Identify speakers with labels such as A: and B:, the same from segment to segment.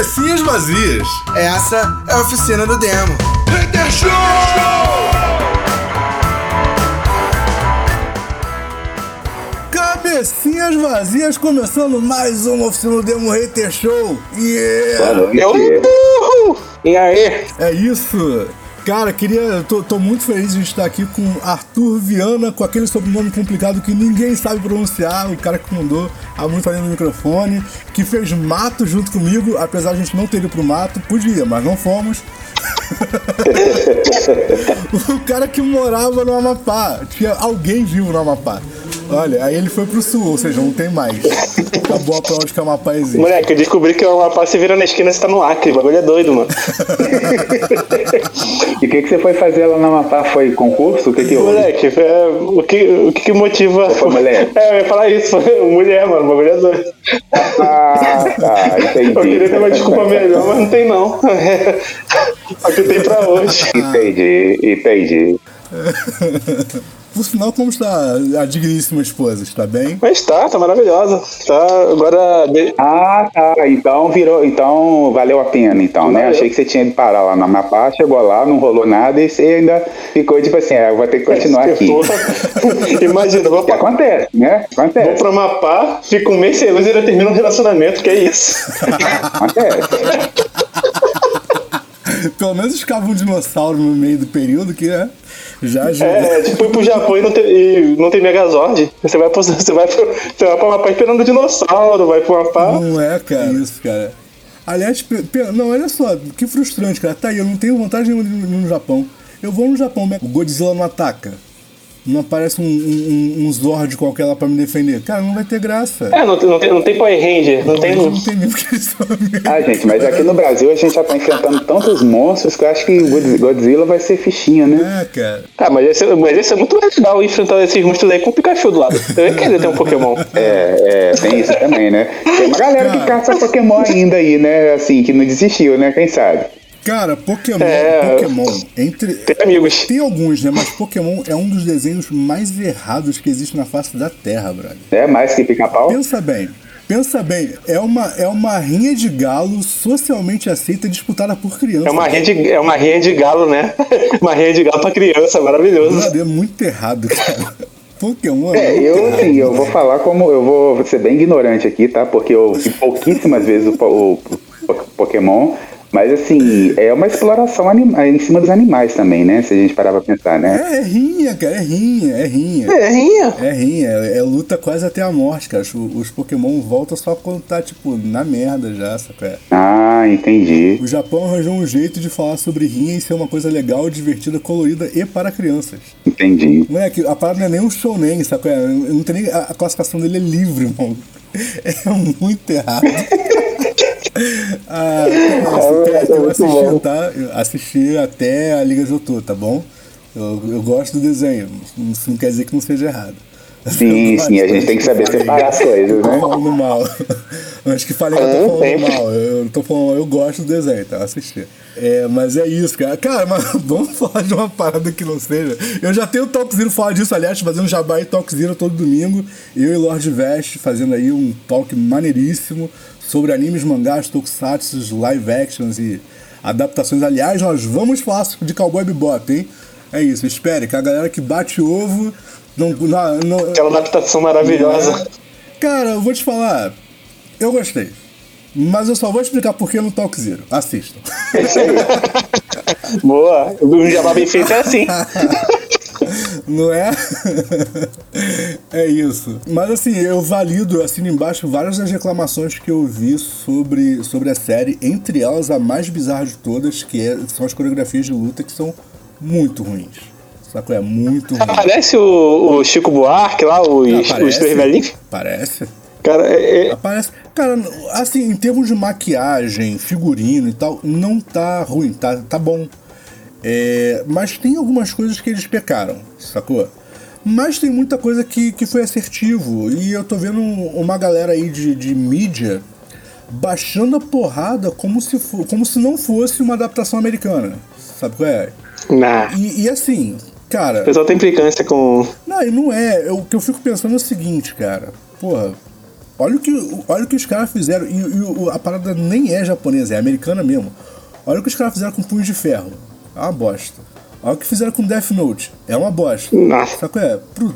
A: Cabecinhas vazias.
B: Essa é a oficina do demo.
A: Hater Show! Cabecinhas vazias, começando mais uma oficina do Demo Hater Show. Yeah!
C: Boa noite.
D: E aí?
A: É isso. Cara, queria. Tô, tô muito feliz de estar aqui com Arthur Viana, com aquele sobrenome complicado que ninguém sabe pronunciar, o cara que mandou a música ali no microfone, que fez mato junto comigo, apesar de a gente não ter ido pro mato, podia, mas não fomos. o cara que morava no Amapá, tinha alguém vivo no Amapá. Olha, aí ele foi pro sul, ou seja, não tem mais. Acabou a prova de que o Amapá existe.
D: Moleque, eu descobri que o Amapá se vira na esquina e você tá no Acre. O bagulho é doido, mano.
C: E o que, que você foi fazer lá no Amapá? Foi concurso? O que que houve?
D: Moleque, é, o, que, o que que motiva.
C: Foi mulher?
D: É, eu ia falar isso. Foi mulher, mano. O bagulho é doido.
C: Ah, tá, entendi.
D: Eu queria ter uma desculpa melhor, mas não tem não. É o que tem pra hoje.
C: Entendi, entendi.
A: Por sinal, como está a digníssima esposa? Está bem?
D: Mas tá, tá maravilhosa. Tá, agora.
C: Ah, tá. Então virou. Então valeu a pena, então, né?
D: Valeu.
C: Achei que você tinha de parar lá no Amapá, chegou lá, não rolou nada e você ainda ficou tipo assim, é, eu vou ter que continuar aqui.
D: Porra. Imagina, vou pra,
C: acontece, né?
D: vou
C: Acontece.
D: pra Amapá, fico um mês sem luz e ainda termina um relacionamento, que é isso.
C: Acontece.
A: Pelo menos escava um dinossauro no meio do período que né, já ajuda.
D: É, tipo, ir pro Japão e não ter, e não tem Megazord. Você vai pro, você vai pro, você vai pro Amapá esperando o dinossauro, vai pro Amapá.
A: Não é, cara, isso, cara. Aliás, não, olha só, que frustrante, cara. Tá aí, eu não tenho vontade nenhuma de ir no Japão. Eu vou no Japão, o Godzilla não ataca. Não aparece um, um, um Zord qualquer lá pra me defender. Cara, não vai ter graça.
D: É, não, tem- não tem, não tem Power Ranger, não tem.
A: Não tem mesmo que eles.
C: Ah, gente, mas aqui no Brasil a gente já tá enfrentando tantos monstros que eu acho que Godzilla vai ser fichinha, né?
A: É, cara.
D: Ah, mas esse, mas esse é muito legal enfrentar esses monstros aí com o Pikachu do lado. Eu ia querer ter um Pokémon.
C: É, é, tem isso também, né? Tem uma galera que
A: Cara.
C: caça Pokémon ainda aí, né? Assim, que não desistiu, né? Quem sabe?
A: Cara, Pokémon,
D: É.
A: Pokémon, entre.
D: Tem amigos.
A: Tem alguns, né? Mas Pokémon é um dos desenhos mais errados que existe na face da Terra, brother.
C: É mais que pica-pau?
A: Pensa bem. Pensa bem, é uma, é uma rinha de galo socialmente aceita disputada por crianças.
D: É uma rinha de, é uma rinha de galo, né? Uma rinha de galo pra criança, maravilhoso.
A: Brother, é muito errado, cara. Pokémon
C: É,
A: muito
C: eu
A: errado.
C: assim, eu vou falar como. Eu vou ser bem ignorante aqui, tá? Porque eu vi pouquíssimas vezes o, o po- Pokémon. Mas assim, é uma exploração anima- em cima dos animais também, né? Se a gente parar pra pensar, né?
A: É, é rinha, cara, é rinha, é rinha.
D: É, rinha.
A: É rinha, é, é luta quase até a morte, cara. Os, os Pokémon voltam só quando tá, tipo, na merda já, saca?
C: Ah, entendi.
A: O Japão arranjou um jeito de falar sobre rinha e ser uma coisa legal, divertida, colorida e para crianças.
C: Entendi.
A: Moleque, a parada não é nem um shounen, saca? Não tem nem, a, a classificação dele é livre, irmão. É muito errado. ah,
D: É,
A: eu, assisti,
D: bom.
A: tá? Eu assisti até a Liga Jotô, tá bom? Eu, eu gosto do desenho, isso não quer dizer que não seja errado.
C: Sim,
A: Eu
C: sim, a gente tem que saber separar as coisas, né?
A: falando mal. Antes que falei que eu tô
D: Ah,
A: falando mal. Eu tô falando, eu gosto do desenho, tá? Eu assisti. É, mas é isso, cara. Cara, mas vamos falar de uma parada que não seja. Eu já tenho o Talk Zero falar disso, aliás, fazendo jabá e Talk Zero todo domingo. Eu e Lord Vest fazendo aí um talk maneiríssimo sobre animes, mangás, tokusatsu, live actions e adaptações. Aliás, nós vamos falar de Cowboy Bebop, hein? É isso, espere, que a galera que bate ovo não, não, não,
D: Aquela adaptação maravilhosa.
A: Cara, eu vou te falar, eu gostei. Mas eu só vou explicar por que no Talk Zero. Assistam.
D: Boa. Um jabá bem feito é assim.
A: Não é? é isso. Mas assim, eu valido, eu assino embaixo várias das reclamações que eu vi sobre, sobre a série, entre elas a mais bizarra de todas, que é- são as coreografias de luta que são muito ruins. Saco? É muito ruim.
D: Parece o, o Chico Buarque lá, os, os três velhinhos.
A: Parece.
D: Cara, é, é-
A: Aparece. Cara, assim, em termos de maquiagem, figurino e tal, não tá ruim, tá, tá bom. É, mas tem algumas coisas que eles pecaram, sacou? Mas tem muita coisa que, que foi assertivo. E eu tô vendo uma galera aí de, de mídia baixando a porrada como se, fo- como se não fosse uma adaptação americana. Sabe qual é?
D: nah.
A: E, e assim, cara.
D: O pessoal tem implicância com.
A: Não, e não é. Eu- O que eu fico pensando é o seguinte, cara. Porra, Olha o que, olha o que os caras fizeram. E, e a parada nem é japonesa, é americana mesmo. Olha o que os caras fizeram com Punho de Ferro. É uma bosta. Olha o que fizeram com Death Note. É uma bosta.
E: Nossa.
A: Sabe qual é? Pro,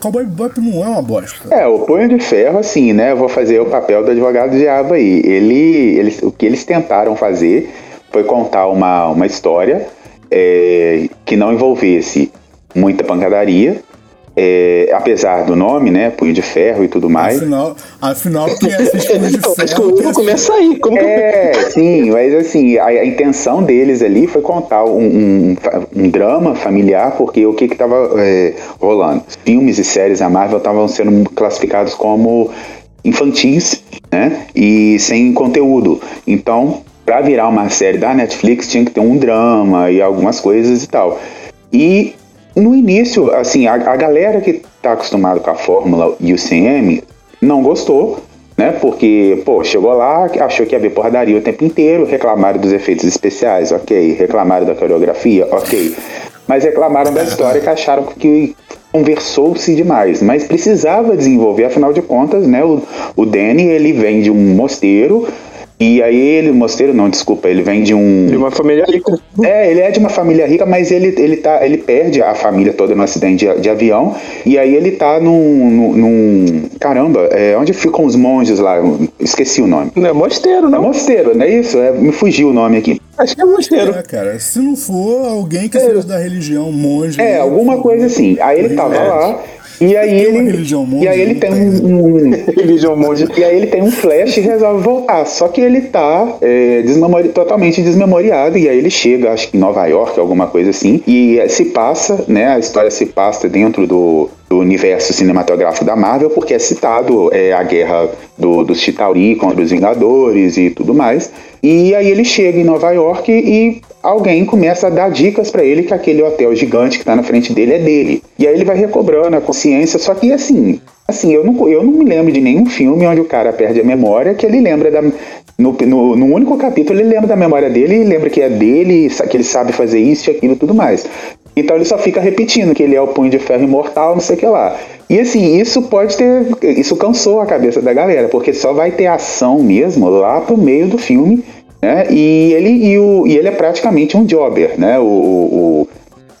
A: Cowboy Bebop não é uma bosta.
C: É, o Punho de Ferro, assim, né? Eu vou fazer o papel do advogado do diabo aí. Ele, eles, o que eles tentaram fazer foi contar uma, uma história é, que não envolvesse muita pancadaria, é, apesar do nome, né? Punho de Ferro e tudo mais.
A: Afinal, afinal quem assiste Punho de
E: acho que
A: Ferro. assiste-
E: começa aí. Como que
C: É, sim, mas assim, a, a intenção deles ali foi contar um, um, um drama familiar, porque o que que tava é, rolando? Filmes e séries da Marvel estavam sendo classificados como infantis, né? E sem conteúdo. Então, pra virar uma série da Netflix, tinha que ter um drama e algumas coisas e tal. E no início, assim, a, a galera que tá acostumada com a fórmula e o CM não gostou, né? Porque, pô, chegou lá, achou que ia ver porradaria o tempo inteiro, reclamaram dos efeitos especiais, ok. Reclamaram da coreografia, ok. Mas reclamaram da história que acharam que conversou-se demais. Mas precisava desenvolver, afinal de contas, né? O, o Danny, ele vem de um mosteiro, e aí ele, mosteiro não, desculpa, ele vem de um...
E: de uma família rica.
C: É, ele é de uma família rica, mas ele, ele, tá, ele perde a família toda no acidente de, de avião. E aí ele tá num. num, num- caramba, é, onde ficam os monges lá? Esqueci o nome.
E: Não é mosteiro,
C: É
E: não.
C: mosteiro, não é isso? É, me fugiu o nome aqui.
E: Acho que é mosteiro.
A: É, cara, se não for alguém que seja da religião monge.
C: É, alguma coisa assim. Aí ele tava
A: É.
C: lá. E aí ele.
A: religião monge,
C: E aí ele tem
A: tem,
C: um-
E: Religião monge.
C: E aí ele tem um flash e resolve voltar. Só que ele tá é, desmemori- totalmente desmemoriado. E aí ele chega, acho que em Nova York, alguma coisa assim. E se passa, né? A história se passa dentro do, do universo cinematográfico da Marvel, porque é citado é, a guerra do, dos Chitauri contra os Vingadores e tudo mais. E aí ele chega em Nova York e alguém começa a dar dicas pra ele que aquele hotel gigante que tá na frente dele é dele. E aí ele vai recobrando a consciência, só que assim, assim, eu não, eu não me lembro de nenhum filme onde o cara perde a memória que ele lembra da no, no, no único capítulo ele lembra da memória dele e lembra que é dele, que ele sabe fazer isso e aquilo e tudo mais. Então ele só fica repetindo que ele é o punho de ferro imortal, não sei o que lá. E assim, isso pode ter. Isso cansou a cabeça da galera, porque só vai ter ação mesmo lá pro meio do filme, né? E ele, e o, e ele é praticamente um jobber, né? O, o,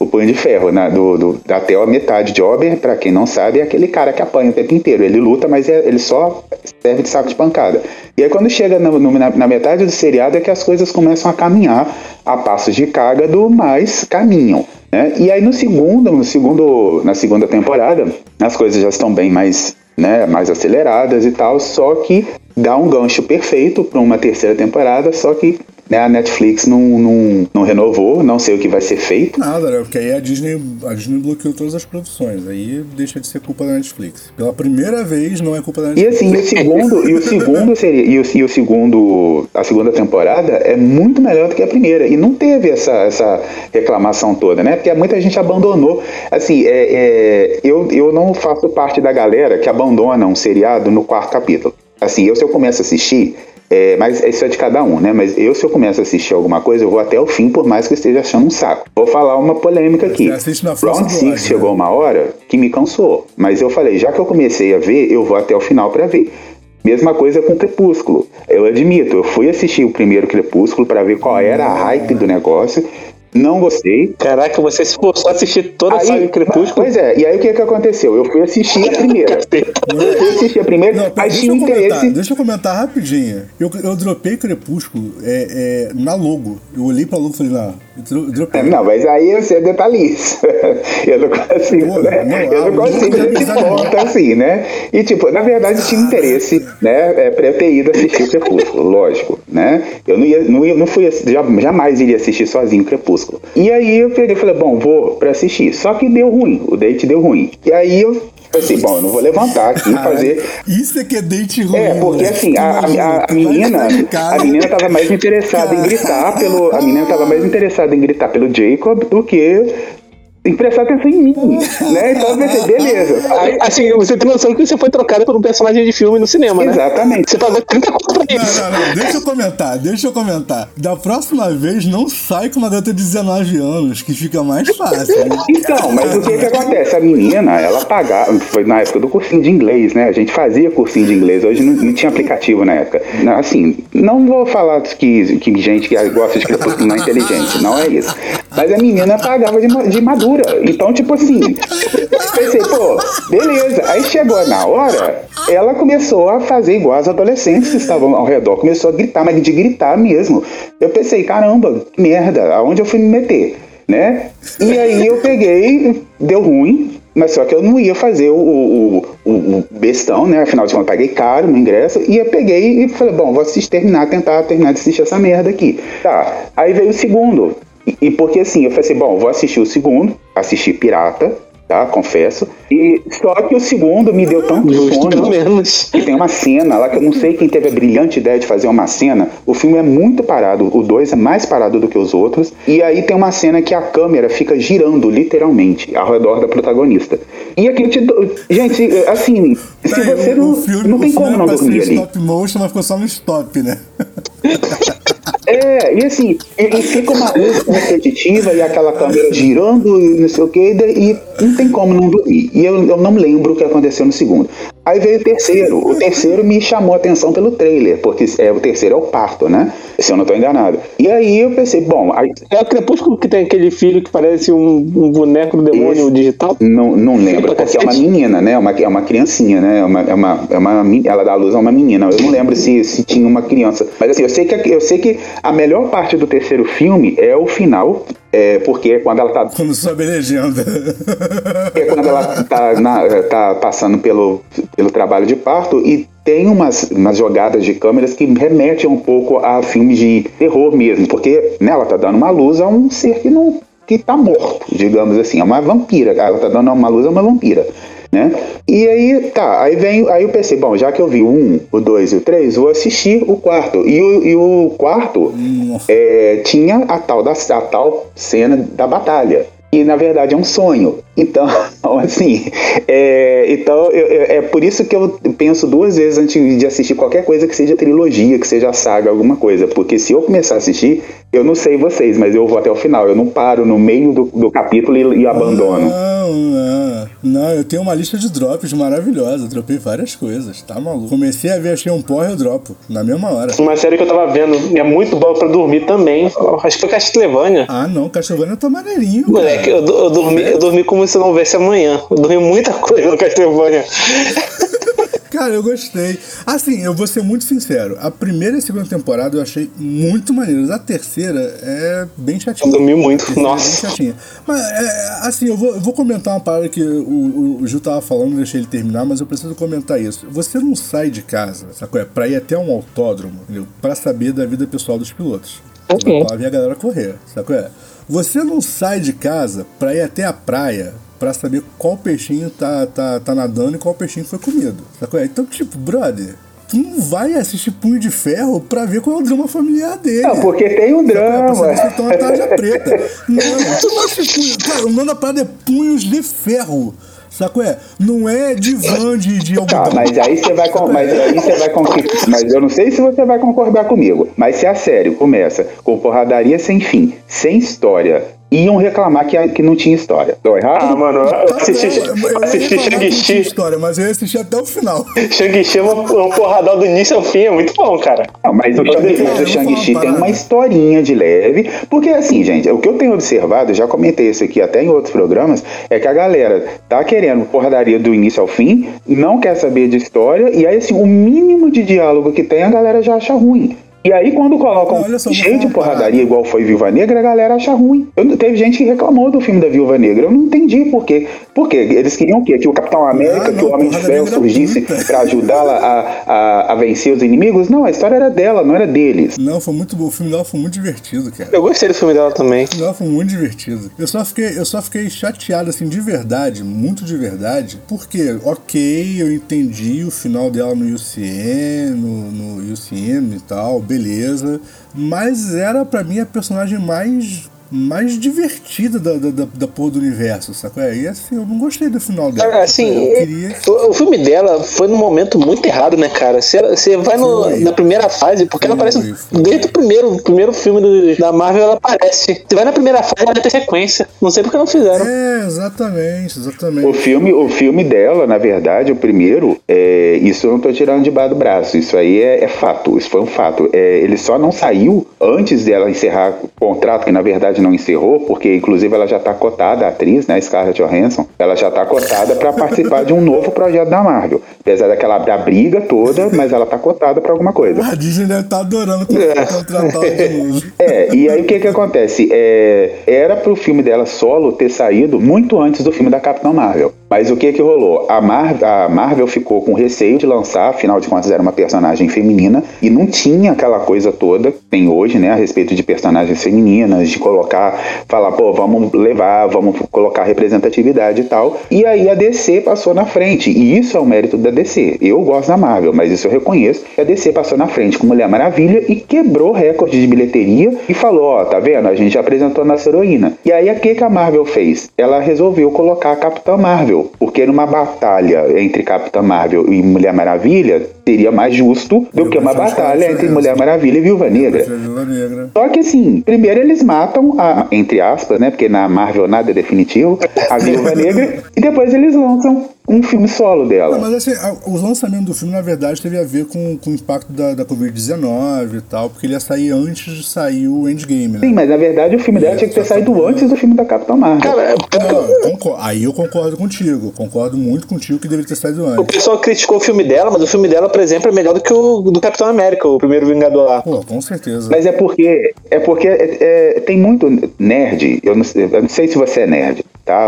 C: o, punho de ferro, né? Do, do, até a metade jobber, pra quem não sabe, é aquele cara que apanha o tempo inteiro. Ele luta, mas é- ele só serve de saco de pancada. E aí quando chega no- no- na, na metade do seriado é que as coisas começam a caminhar a passos de cágado, mas caminham. Né? E aí no segundo, no segundo, na segunda temporada, as coisas já estão bem mais, né, mais aceleradas e tal, só que dá um gancho perfeito para uma terceira temporada, só que né, a Netflix não, não, não renovou, não sei o que vai ser feito.
A: Nada, né? Porque aí a Disney, a Disney bloqueou todas as produções. Aí deixa de ser culpa da Netflix. Pela primeira vez não é culpa da
C: E
A: Netflix.
C: assim, o segundo, e o segundo seria, e o, e o segundo, a segunda temporada é muito melhor do que a primeira. E não teve essa, essa reclamação toda, né? Porque muita gente abandonou. Assim, é, é, eu, eu não faço parte da galera que abandona um seriado no quarto capítulo. Assim, eu se eu começo a assistir, é, mas isso é de cada um, né? Mas eu, se eu começo a assistir alguma coisa, eu vou até o fim, por mais que eu esteja achando um saco. Vou falar uma polêmica aqui. Round
A: do
C: 6
A: ódio,
C: chegou
A: né?
C: uma hora que me cansou. Mas eu falei, já que eu comecei a ver, eu vou até o final pra ver. Mesma coisa com Crepúsculo. Eu admito, eu fui assistir o primeiro Crepúsculo pra ver qual era a hype do negócio. Não gostei.
E: Caraca, você se forçou a assistir toda a saga Crepúsculo.
C: Pois é, e aí o que que aconteceu? Eu fui assistir a primeira. Eu fui assistir a primeira,
A: Não, pera,
C: mas
A: deixa
C: tinha
A: eu comentar,
C: interesse.
A: deixa eu comentar rapidinho. Eu, eu dropei Crepúsculo é, é, na logo. Eu olhei pra logo e falei, não, eu dropei.
C: Não, mas aí você é detalhista. Eu não consigo,
A: Pô,
C: né?
A: não,
C: eu não consigo
A: louca
C: nesse
A: é
C: ponto assim, né? E tipo, na verdade tinha interesse, né? É, pra eu ter ido assistir o Crepúsculo, lógico, né? Eu não ia, não ia, não fui, jamais iria assistir sozinho o Crepúsculo. E aí eu peguei e falei, bom, vou pra assistir. Só que deu ruim, o date deu ruim. E aí eu pensei, bom, eu não vou levantar aqui e fazer.
A: Isso é que é date ruim.
C: É, porque
A: moleque.
C: assim, a, a- a- menina, a menina tava mais interessada em gritar pelo, a menina tava mais interessada em gritar pelo Jacob do que tem que prestar atenção em mim, né? Então eu pensei, beleza.
E: Aí, assim, você tem noção que você foi trocado por um personagem de filme no cinema, né?
C: Exatamente.
E: Você pagou 30 conto pra
A: Não,
E: isso.
A: não, não, deixa eu comentar, deixa eu comentar. Da próxima vez, não sai com uma garota de 19 anos, que fica mais fácil. né?
C: Então, mas o que que acontece? A menina, ela pagava, foi na época do cursinho de inglês, né? A gente fazia cursinho de inglês, hoje não, não tinha aplicativo na época. Não, Assim, não vou falar que, que gente que gosta de crepúsculo não é inteligente, não é isso. Mas a menina pagava de, de madura. Então, tipo assim, pensei, pô, beleza. Aí chegou na hora, ela começou a fazer igual as adolescentes que estavam ao redor, começou a gritar, mas de gritar mesmo. Eu pensei, caramba, que merda, aonde eu fui me meter? né? E aí eu peguei, deu ruim, mas só que eu não ia fazer o, o, o, o bestão, né? Afinal de contas, paguei caro no ingresso, e eu peguei e falei, bom, vou assistir, terminar, tentar terminar de assistir essa merda aqui. Tá, aí veio o segundo. E, e porque assim, eu falei assim, bom, vou assistir o segundo, assistir Pirata, tá? Confesso. E só que o segundo me deu tanto
E: Justo, pelo
C: sono.
E: menos.
C: E tem uma cena lá que eu não sei quem teve a brilhante ideia de fazer uma cena. O filme é muito parado, o 2 é mais parado do que os outros. E aí tem uma cena que a câmera fica girando, literalmente, ao redor da protagonista. E aqui te. do- Gente, assim, se
A: aí,
C: você
A: o-
C: não.
A: o filme,
C: não tem como não dormir ali.
A: stop motion, mas ficou só no stop, né?
C: É, e assim, e, e fica uma luz repetitiva e aquela câmera girando e não sei o que, e não tem como não dormir. E eu, eu não lembro o que aconteceu no segundo. Aí veio o terceiro. O terceiro me chamou a atenção pelo trailer, porque é, o terceiro é o parto, né? Se eu não tô enganado. E aí eu pensei, bom, aí,
E: É o Crepúsculo que tem aquele filho que parece um, um boneco do demônio
C: Esse-
E: digital.
C: Não, não lembro, porque é uma menina, né? É uma, é uma criancinha, né? É uma, é uma, é uma, ela dá a luz a uma menina. Eu não lembro se, se tinha uma criança. Mas assim, eu sei, que, eu sei que a melhor parte do terceiro filme é o final, é, porque é quando ela tá
A: Quando sobe a legenda.
C: é quando ela tá, na- tá passando pelo, pelo trabalho de parto e tem umas, umas jogadas de câmeras que remetem um pouco a filmes de terror mesmo, porque né, ela tá dando uma luz a um ser que não que tá morto, digamos assim, é uma vampira, ela tá dando uma luz a uma vampira. Né? E aí, tá, aí vem, aí eu pensei, bom, já que eu vi o um, o dois e o três, vou assistir o quarto. E o, e o quarto é, tinha a tal, da, a tal cena da batalha. E na verdade é um sonho. Então, assim, é, então eu- eu- é por isso que eu penso duas vezes antes de assistir qualquer coisa que seja trilogia, que seja saga, alguma coisa. Porque se eu começar a assistir, eu não sei vocês, mas eu vou até o final. Eu não paro no meio do, do capítulo e, e abandono.
A: Não, não. Não, eu tenho uma lista de drops maravilhosa. Eu dropei várias coisas, tá maluco? Comecei a ver, achei um porra, eu dropo. Na mesma hora.
E: Uma série que eu tava vendo e é muito boa pra dormir também. Acho que foi Castlevania.
A: Ah, não, Castlevania tá maneirinho.
E: Moleque, eu, eu dormi, eu dormi como se não houvesse amanhã. Eu dormi muita coisa no Castlevania.
A: Cara, eu gostei. Assim, eu vou ser muito sincero. A primeira e a segunda temporada eu achei muito maneiras. A terceira é bem chatinha.
E: Eu dormi muito,
A: É
E: nossa.
A: bem chatinha. Mas, é, assim, eu vou, eu vou comentar uma parada que o, o, o Gil tava falando, deixei ele terminar, mas eu preciso comentar isso. Você não sai de casa, sacou? É pra ir até um autódromo, entendeu? Pra saber da vida pessoal dos pilotos.
E: Ok.
A: lá ver a galera correr, sacou? É? Você não sai de casa pra ir até a praia pra saber qual peixinho tá, tá, tá nadando e qual peixinho foi comido, sacou? É? Então, tipo, brother, tu não vai assistir Punho de Ferro pra ver qual é o drama familiar dele.
C: Não, porque tem o
A: Sacou? É pra
C: drama.
A: saber se ele tem uma tarja preta. Não, tu não assiste punho. Cara, o nome da parada é Punhos de Ferro. Sacou? É? Não é divã de, de algodão.
C: Tá, mas aí você vai com, mas aí você vai com, mas eu não sei se você vai concordar comigo. Mas se a série começa com porradaria sem fim, sem história, iam reclamar que, que não tinha história. Tô errado?
E: Ah, mano, eu assisti,
A: eu-
E: assisti Shang-Chi.
A: história, mas eu ia assistir até o final.
E: Shang-Chi é uma porradão do início ao fim, é muito bom, cara.
C: Não, mas o, o Shang-Chi tem uma historinha de leve, porque assim, gente, o que eu tenho observado, eu já comentei isso aqui até em outros programas, é que a galera tá querendo porradaria do início ao fim, não quer saber de história, e aí assim, o mínimo de diálogo que tem, a galera já acha ruim. E aí, quando colocam
A: Não, só, uma
C: porradaria, igual foi Viúva Negra, a galera acha ruim. Eu, teve gente que reclamou do filme da Viúva Negra. Eu não entendi por quê. Por quê? Eles queriam o quê? Que o Capitão América,
A: Ah,
C: que o Homem de Ferro surgisse pra ajudá-la a, a, a vencer os inimigos? Não, a história era dela, não era deles.
A: Não, foi muito bom. O filme dela foi muito divertido, cara.
E: Eu gostei do filme dela também.
A: O filme dela foi muito divertido. Eu só fiquei, eu só fiquei chateado, assim, de verdade, muito de verdade. Porque, ok, eu entendi o final dela no UCM, no, no UCM e tal, beleza. Mas era pra mim a personagem mais mais divertida da, da, da, da porra do universo, sacou? É, e assim, eu não gostei do final dela.
D: Ah, Assim,
A: eu queria.
D: o, o filme dela foi num momento muito errado, né, cara? Você, você vai no- na primeira fase, porque ela
A: Foi,
D: aparece
A: foi.
D: desde o primeiro, o primeiro filme do- da Marvel, ela aparece. Você vai na primeira fase, ela vai ter sequência. Não sei porque não fizeram.
A: É, exatamente,
C: O
A: exatamente.
C: filme, o filme dela, na verdade, o primeiro, é, isso eu não tô tirando debaixo do braço. Isso aí é, é fato. Isso foi um fato. É, ele só não saiu antes dela encerrar o contrato, que na verdade não encerrou, porque inclusive ela já tá cotada, a atriz, né, Scarlett Johansson, ela já tá cotada para participar de um novo projeto da Marvel. Apesar daquela da briga toda, mas ela tá cotada para alguma coisa.
A: A Disney deve estar adorando contratar ela de novo.
C: É, e aí o que que acontece? É, era pro filme dela solo ter saído muito antes do filme da Capitã Marvel. Mas o que que rolou? A, Mar a Marvel ficou com receio de lançar, afinal de contas era uma personagem feminina, e não tinha aquela coisa toda que tem hoje, né, a respeito de personagens femininas, de colocar, falar, pô, vamos levar, vamos colocar representatividade e tal. E aí a DC passou na frente, e isso é o mérito da DC. Eu gosto da Marvel, mas isso eu reconheço, a DC passou na frente com Mulher Maravilha e quebrou recorde de bilheteria e falou, ó, tá vendo? A gente apresentou a nossa heroína. E aí, o que, que a Marvel fez? Ela resolveu colocar a Capitã Marvel, porque numa batalha entre Capitã Marvel e Mulher Maravilha, seria mais justo do que uma batalha entre. Mulher Maravilha e Viúva Negra.
A: Negra.
C: Só que assim, primeiro eles matam a, entre aspas, né? Porque na Marvel nada é definitivo, a Viúva Negra, e depois eles lançam um filme solo
A: Não,
C: dela.
A: mas assim, a- os lançamentos do filme, na verdade, teve a ver com, com o impacto da, da Covid-19 e tal, porque ele ia sair antes de sair o Endgame, né?
C: Sim, mas na verdade o filme dela tinha que ter saído antes do filme da Capitã Marvel.
D: Cara,
A: Não, eu concor- aí eu concordo contigo, concordo muito contigo que deveria ter saído
D: o
A: antes.
D: pessoal criticou o filme dela, mas o filme dela, por exemplo, é melhor do que o do Capitão América, o primeiro Vingador lá.
A: Pô, com certeza.
C: Mas é porque é porque é- é- tem muito nerd. Eu não, sei- eu não sei se você é nerd, tá?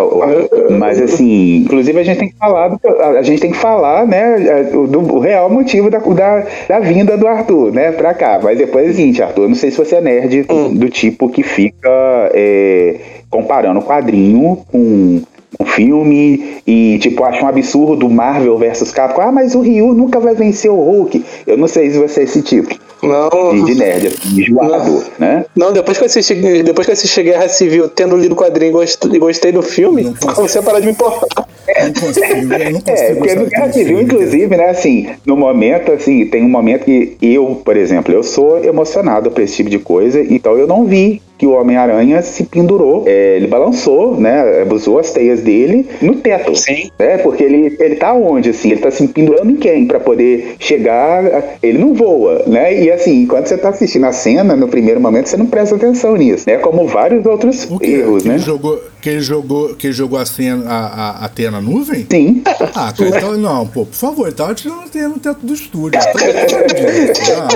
C: Mas assim, inclusive a gente tem que falar, do- a gente tem que falar, né, do, do real motivo da, da, da vinda do Arthur, né, pra cá. Mas depois é o seguinte, Arthur, eu não sei se você é nerd do tipo que fica é, comparando o quadrinho com um filme e tipo acha um absurdo Marvel versus Capcom. Ah, mas o Ryu nunca vai vencer o Hulk. Eu não sei se você é esse tipo
D: Não.
C: de, de nerd, assim, enjoado, né?
D: Não, depois que eu assisti, depois que eu assisti Guerra Civil, tendo lido o quadrinho e gost- gostei do filme,
A: Não
D: comecei a parar de me importar.
A: Não consigo, eu não consigo.
C: É, porque no Guerra Civil,
A: filme.
C: inclusive, né, assim, no momento, assim, tem um momento que eu, por exemplo, eu sou emocionado por esse tipo de coisa, então eu não vi que o Homem-Aranha se pendurou, é, ele balançou, né, usou as teias dele no teto.
D: Sim.
C: É, porque ele, ele tá onde, assim, ele tá se pendurando em quem pra poder chegar, a- ele não voa, né, e assim, quando você tá assistindo a cena, no primeiro momento, você não presta atenção nisso, né, como vários outros erros,
A: que
C: né.
A: Ele jogou, que ele jogou, que ele jogou a, cena, a, a, a na nuvem?
C: Sim,
A: Ah, cara, então, não, pô, por favor, ele tava tirando a teia no teto do estúdio. Ah,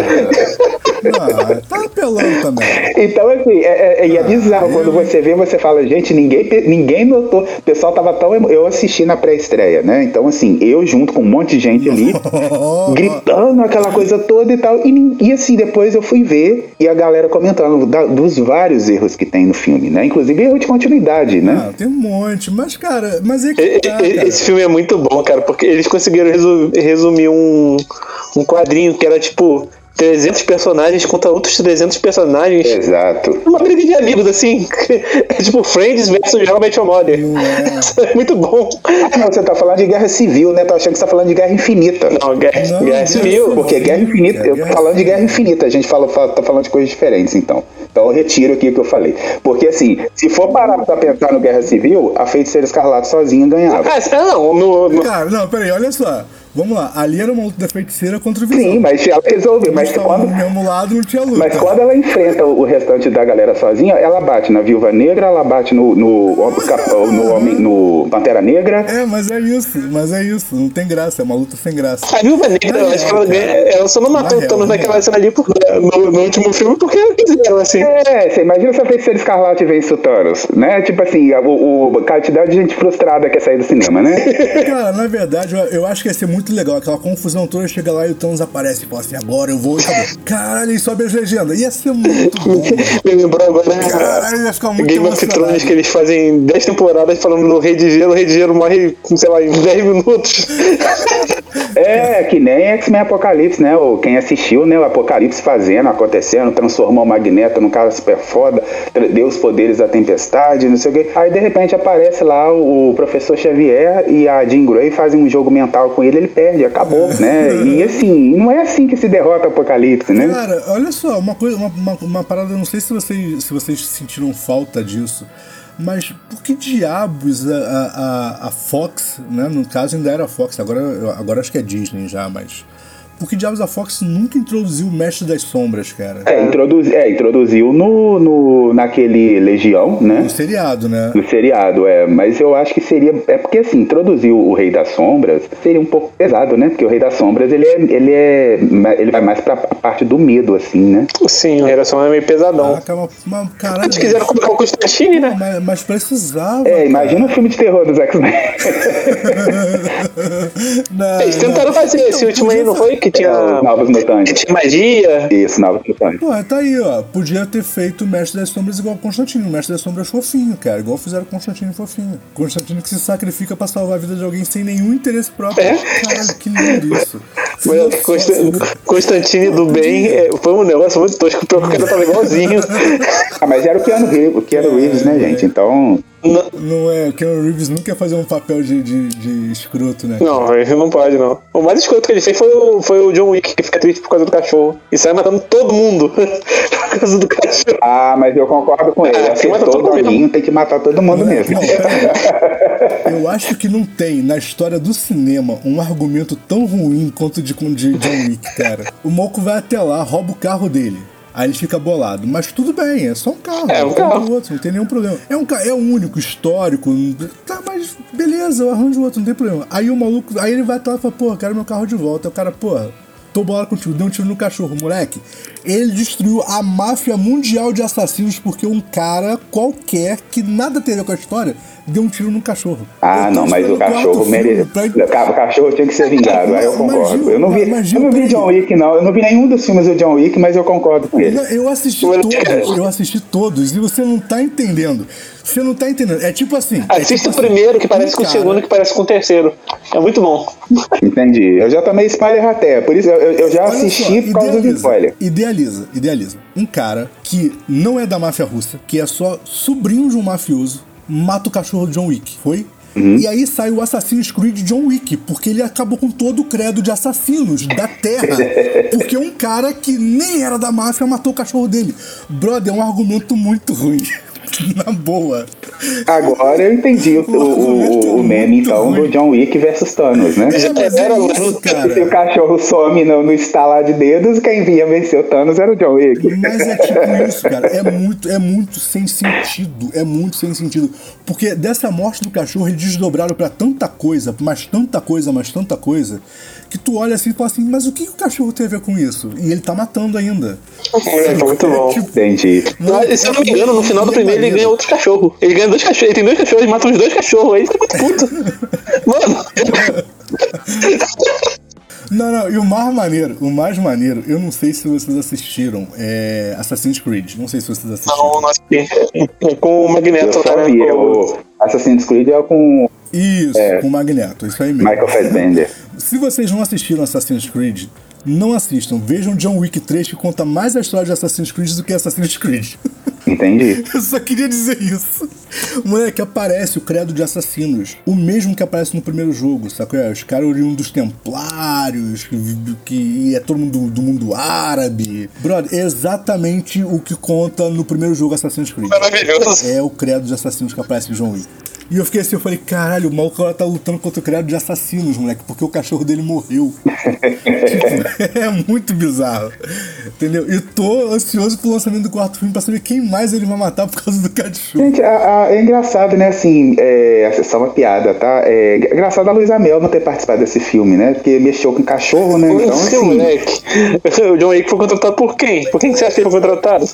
A: ah, tá apelando também.
C: Então, assim, é, é, e é bizarro. Quando você vê, você fala, gente, ninguém, ninguém notou. O pessoal tava tão. emo- Eu assisti na pré-estreia, né? Então, assim, eu junto com um monte de gente ali, gritando aquela coisa toda e tal. E, e, assim, depois eu fui ver e a galera comentando da- dos vários erros que tem no filme, né? Inclusive erro de continuidade, né?
A: Ah, tem um monte, mas, cara, mas é
D: E-
A: que tá,
D: e-
A: cara.
D: Esse filme é muito bom, cara, porque eles conseguiram resu- resumir um, um quadrinho que era tipo 300 personagens contra outros 300 personagens.
C: Exato.
D: Uma briga de amigos, assim. É tipo Friends versus How I Met Your Mother. É muito bom.
C: Ah, não, você tá falando de guerra civil, né? Tô achando que você tá falando de guerra infinita.
D: Não, Guerra,
A: Não,
D: Guerra
A: Guerra
D: Civil.
C: Porque Guerra Infinita,
A: É,
C: eu tô
A: Guerra
C: falando de. Guerra Infinita, a gente fala, fala- tá falando de coisas diferentes, então. Então eu retiro aqui o que eu falei. Porque assim, se for parar pra pensar no Guerra Civil, a Feiticeira Escarlate sozinha ganhava.
D: Ah, não, no, no-
A: Cara, não, peraí, olha só. Vamos lá, ali era uma luta da feiticeira contra o Visão.
C: Sim, mas ela resolve, mas quando,
A: do mesmo lado, não tinha luta.
C: mas quando ela enfrenta o restante da galera sozinha, ela bate na Viúva Negra, ela bate no, no, cap- no, homem, no Pantera Negra.
A: É, mas é isso, mas é isso. Não tem graça, é uma luta sem graça.
D: A Viúva Negra, eu acho que ela, ganha- ela só não matou
A: Na
D: o Thanos
A: real,
D: naquela
A: na
D: cena ali por- no, no último filme porque quiseram, assim.
C: É, você imagina se a Feiticeira Escarlate vence o Thanos, né? Tipo assim, a, o, o- a quantidade de gente frustrada quer sair do cinema, né?
A: Cara, na verdade, eu, eu acho que ia ser muito muito legal. Aquela confusão toda, chega lá e o Thanos aparece e fala assim, agora eu vou e acabou. Caralho, e sobe as legendas. Ia ser muito bom. mano.
D: Me lembrou agora
A: Caralho, ia ficar muito
D: Game of. Thrones que eles fazem 10 temporadas falando no Rei de Gelo, o Rei de Gelo morre, sei lá, em 10 minutos.
C: É, que nem X-Men Apocalipse, né? Ou quem assistiu, né? O Apocalipse fazendo, acontecendo, transformou o Magneto num cara super foda, deu os poderes da tempestade, não sei o quê. Aí de repente aparece lá o professor Xavier e a Jean Grey fazem um jogo mental com ele, ele perde, acabou, né? E assim, não é assim que se derrota o Apocalipse, né?
A: Cara, olha só, uma coisa, uma, uma, uma parada, não sei se vocês, se vocês sentiram falta disso, mas por que diabos a, a, a- Fox, né? No caso ainda era Fox, agora, agora acho que é Disney já, mas. Por que diabos a Fox nunca introduziu o Mestre das Sombras, cara?
C: É, introduz, é, introduziu no, no, naquele Legião, né?
A: No seriado, né?
C: No seriado, é. Mas eu acho que seria. É porque assim, introduzir o Rei das Sombras seria um pouco pesado, né? Porque o Rei das Sombras ele é. Ele, é, ele vai mais pra a parte do medo, assim, né?
D: Sim, a geração é meio pesadão.
A: Caraca, uma, uma caralho.
D: Eles quiseram colocar o Constantine, né?
A: Mas, mas precisava.
C: É,
A: cara.
C: imagina um filme de terror dos X-Men.
A: Não,
D: Eles tentaram
A: não.
D: fazer esse
A: Então,
D: último aí, não foi? Que
C: É,
D: tinha,
C: os Novos
D: que
C: Mutantes.
D: tinha magia.
C: Isso, Novos Mutantes.
A: Pô, tá aí, ó. Podia ter feito o Mestre das Sombras igual o Constantino. O Mestre das Sombras fofinho, cara. Igual fizeram o Constantino fofinho. Constantino que se sacrifica pra salvar a vida de alguém sem nenhum interesse próprio.
D: É?
A: Caralho, que lindo isso.
D: Mas Constan- Constantine do bem é, foi um negócio muito tosco, pior que o cara tava igualzinho.
C: Ah, mas era o Keanu Reeves, o Keanu Reeves, né, gente? Então.
D: Não,
A: Não é, o Keanu Reeves nunca ia fazer um papel de, de, de escroto, né?
D: não, ele não pode, não. O mais escroto que ele fez foi o, foi o John Wick, que fica triste por causa do cachorro. E sai matando todo mundo por causa do cachorro.
C: Ah, mas eu concordo com ele.
D: Ah,
C: Acertou o
D: todo mundo
C: tem que matar todo mundo mesmo.
A: Não, pera aí. Eu acho que não tem na história do cinema um argumento tão ruim quanto o de, de John Wick, cara. O Moco vai até lá, rouba o carro dele. Aí ele fica bolado. Mas tudo bem, é só um carro.
D: É um carro.
A: outro, não tem nenhum problema. É um ca- é único, histórico. Tá, mas beleza, eu arranjo outro, não tem problema. Aí o maluco, aí ele vai até lá e fala, porra, quero meu carro de volta. Aí o cara, porra, tô bolado contigo, deu um tiro no cachorro, moleque. Ele destruiu a máfia mundial de assassinos porque um cara qualquer que nada tem a ver com a história deu um tiro no cachorro.
C: Ah, não, mas o cachorro merece.
A: pra-
C: O ca- o cachorro tinha que ser vingado, aí eu concordo. Eu não vi, eu não vi John. Wick, não. Eu não vi nenhum dos filmes do John Wick, mas eu concordo com ele.
A: Eu assisti todos, eu assisti todos, e você não tá entendendo. Você não tá entendendo. É tipo assim. é
D: Assista
A: tipo
D: o primeiro, que
A: um
D: parece com o segundo, que parece com o terceiro. É muito bom.
C: Entendi. Eu já tomei spoiler até, por isso eu, eu- eu já
A: Olha
C: assisti
A: só,
C: por causa do
A: idealiza,
C: spoiler.
A: Idealiza, idealiza. Um cara que não é da máfia russa, que é só sobrinho de um mafioso, mata o cachorro de John Wick. Foi?
C: Uhum.
A: E aí sai o Assassin's Creed John Wick, porque ele acabou com todo o credo de assassinos da Terra. Porque um cara que nem era da máfia matou o cachorro dele. Brother, é um argumento muito ruim. Na boa.
C: Agora eu entendi o, o, o, o meme, então, do John Wick versus Thanos, né?
A: É, mas é
D: Era
A: isso,
D: muito-
C: Se o
A: cara.
C: cachorro some no, no estalar de dedos, quem vinha vencer o Thanos era o John Wick.
A: Mas é tipo isso, cara. É muito, é muito sem sentido. É muito sem sentido. Porque dessa morte do cachorro, eles desdobraram pra tanta coisa, mas tanta coisa, mas tanta coisa, que tu olha assim e fala assim, mas o que, que o cachorro tem a ver com isso? E ele tá matando ainda.
D: É, foi muito bom.
A: Tipo,
C: Entendi.
D: Mas, se eu não me engano, no final do
A: é
D: primeiro ele ganha outro cachorro. Ele ganha dois cachorros, ele tem dois cachorros, ele mata os dois cachorros, aí ele fica muito puto. Mano,
A: Não, não, e o mais maneiro, o mais maneiro, eu não sei se vocês assistiram, é Assassin's Creed. Não sei se vocês assistiram.
D: não, não assisti. É Com o Magneto, né? Com-
C: O Assassin's Creed é com
A: Isso, com o Magneto, isso aí mesmo.
C: Michael Fassbender.
A: Se vocês não assistiram Assassin's Creed, não assistam. Vejam John Wick 3 que conta mais a história de Assassin's Creed do que Assassin's Creed.
C: Entendi.
A: Eu só queria dizer isso. Moleque, aparece o credo de assassinos. O mesmo que aparece no primeiro jogo, sacou? É, Os caras oriam dos templários, que, que é todo mundo do, do mundo árabe. Brother, é exatamente o que conta no primeiro jogo Assassin's Creed.
D: Maravilhoso.
A: É o credo de assassinos que aparece em John Wick. E eu fiquei assim, eu falei, caralho, o agora tá lutando contra o credo de assassinos, moleque, porque o cachorro dele morreu. Tipo, é muito bizarro. Entendeu? E tô ansioso pro lançamento do quarto filme pra saber quem mais ele vai matar por causa do cachorro.
C: Gente, a- a- é engraçado, né? Assim, é, só uma piada, tá? É engraçado a Luísa Mel não ter participado desse filme, né? Porque mexeu com cachorro, né? Então,
D: Seu
C: assim.
D: moleque. O John Wick foi contratado por quem? Por quem que você acha que ele foi contratado?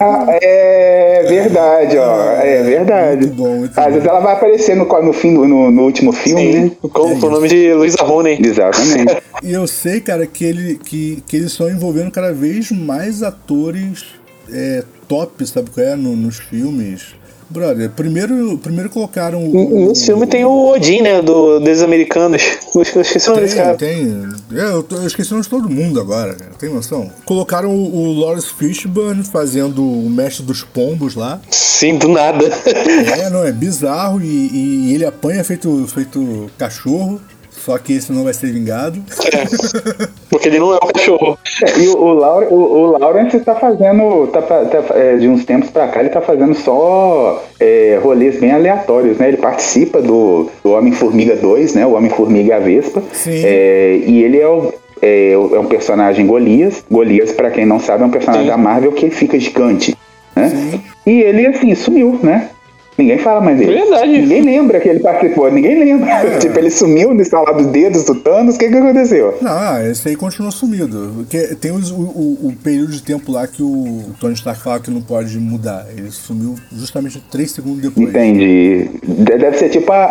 C: ah, é verdade, ó. É verdade.
A: Bom, muito
C: Às
A: bom.
C: vezes ela vai aparecer no, no fim do, no, no último filme, né?
D: Com, com o nome de Luísa Rooney.
C: Exatamente.
A: E eu sei, cara, que, ele, que, que eles estão envolvendo cada vez mais atores é, top, sabe qual é? No- nos filmes. Brother, primeiro, primeiro colocaram o.
D: Nesse filme tem o Odin, né? Do, dos americanos. Eu esqueci o nome desse cara.
A: tem. É, eu, eu esqueci o nome de todo mundo agora, cara. Tem noção? Colocaram o, o Lawrence Fishburne fazendo o mestre dos pombos lá.
D: Sim, do nada.
A: É, não, é bizarro e, e ele apanha feito, feito cachorro. Só que esse não vai ser vingado.
D: Porque ele não é um cachorro.
C: É, e o, o, Laura, o, o Lawrence tá fazendo, tá, tá, é, de uns tempos pra cá, ele tá fazendo só é, rolês bem aleatórios, né? Ele participa do, do Homem-Formiga 2, né? O Homem-Formiga e a Vespa.
A: Sim.
C: É, e ele é, o- é, é um personagem Golias. Golias, pra quem não sabe, é um personagem
D: Sim.
C: da Marvel que fica gigante, né? E ele, assim, sumiu, né? Ninguém fala mais dele.
D: Verdade.
C: Ninguém lembra que ele participou, ninguém lembra. tipo, ele sumiu no instalar dos dedos do Thanos, o que que aconteceu?
A: Não, esse aí continuou sumido. Porque tem os- o, o- o período de tempo lá que o Tony Stark fala que não pode mudar. Ele sumiu justamente 3 segundos depois.
C: Entendi. De- Deve ser tipo a,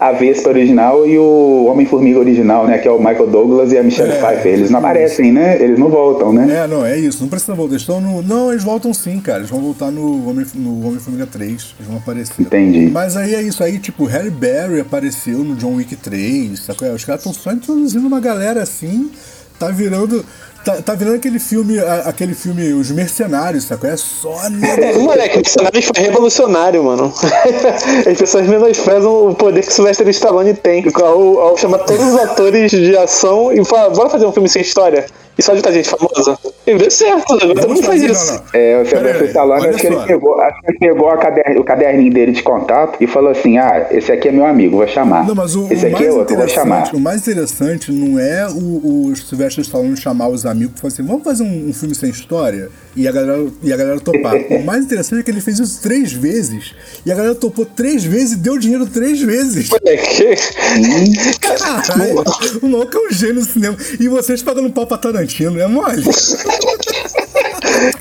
C: a, a Vespa original e o Homem-Formiga original, né? Que é o Michael Douglas e a Michelle
A: É,
C: Pfeiffer. Eles não
A: isso.
C: aparecem, né? Eles não voltam, né?
A: É, não, é isso. Não precisa voltar. Eles estão no. Não, eles voltam sim, cara. Eles vão voltar no Homem- no Homem-Formiga 3. Eles aparecer.
C: Entendi.
A: Mas aí é isso aí, tipo, Harry Berry apareceu no John Wick 3, sacou? Os caras estão só introduzindo uma galera assim, tá virando. Tá, tá virando aquele filme, aquele filme Os Mercenários, sacou? É só
D: É, moleque, o cenário foi revolucionário, mano. As pessoas menosprezam o poder que o Sylvester Stallone tem ao, ao chamar todos os atores de ação e falar, bora fazer um filme sem história? E só de gente famosa. E deu certo, agora todo mundo faz isso.
A: não, não.
C: É, o Sylvester Stallone, acho que, ele pegou, acho que ele pegou a cader- o caderninho dele de contato e falou assim: Ah, esse aqui é meu amigo, vou chamar.
A: Não, mas o,
C: esse
A: o
C: aqui
A: mais
C: é outro, vou chamar.
A: interessante, o mais interessante não é o, o Sylvester Stallone chamar os amigos e falar assim, vamos fazer um, um filme sem história? E a galera, e a galera topar. o mais interessante é que ele fez isso três vezes. E a galera topou três vezes e deu dinheiro três vezes. Caralho, o maluco é um gênio do cinema. E vocês pagando pau pra Tarantino, é mole?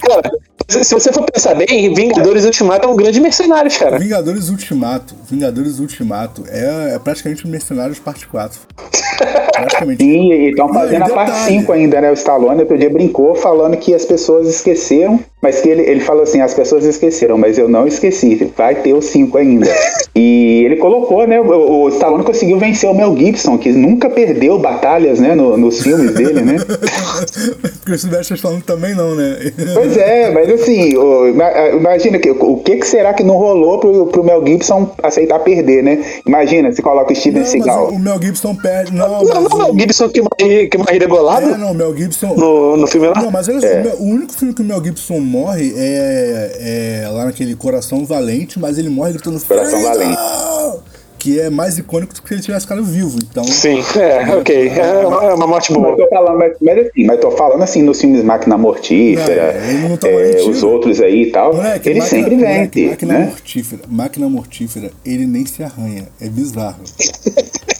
D: Cara, se se você for pensar bem, Vingadores Ultimato é um grande mercenário, cara.
A: Vingadores Ultimato. Vingadores Ultimato é, é praticamente Mercenários Parte 4. Praticamente.
C: Sim, e estão fazendo
A: e
C: a parte
A: detalhe.
C: 5 ainda, né? O Stallone outro dia brincou falando que as pessoas esqueceram, mas que ele, ele falou assim, as pessoas esqueceram, mas eu não esqueci, vai ter o 5 ainda. e ele colocou, né? O, o Stallone conseguiu vencer o Mel Gibson, que nunca perdeu batalhas, né? no- nos filmes dele, né?
A: Porque o Sylvester Stallone também não, né?
C: Pois é, mas assim, o- ima- imagina que, o que, que será que não rolou pro, pro Mel Gibson aceitar perder, né? Imagina, se coloca o Steven
A: Não,
C: Seagal.
A: o, o Mel Gibson perde. Não,
D: Não,
A: mas
D: não,
A: o,
D: o Gibson que morre, que morre degolado
A: É, não, o Mel Gibson.
D: no, no filme lá.
A: Não, mas olha só, o único filme que o Mel Gibson morre é, é lá naquele Coração Valente, mas ele morre gritando
C: Coração! Valente.
A: Que é mais icônico do que se ele tivesse ficado vivo. Então,
D: Sim, é, ok. É uma, é uma morte
C: Mas
D: boa.
C: tô falando, mas, mas assim, mas tô falando assim nos filmes Máquina Mortífera,
A: não tá
C: é, os outros aí e tal,
A: moleque,
C: ele
A: máquina,
C: sempre
A: moleque,
C: vence,
A: máquina
C: né?
A: mortífera, máquina mortífera, ele nem se arranha. É bizarro.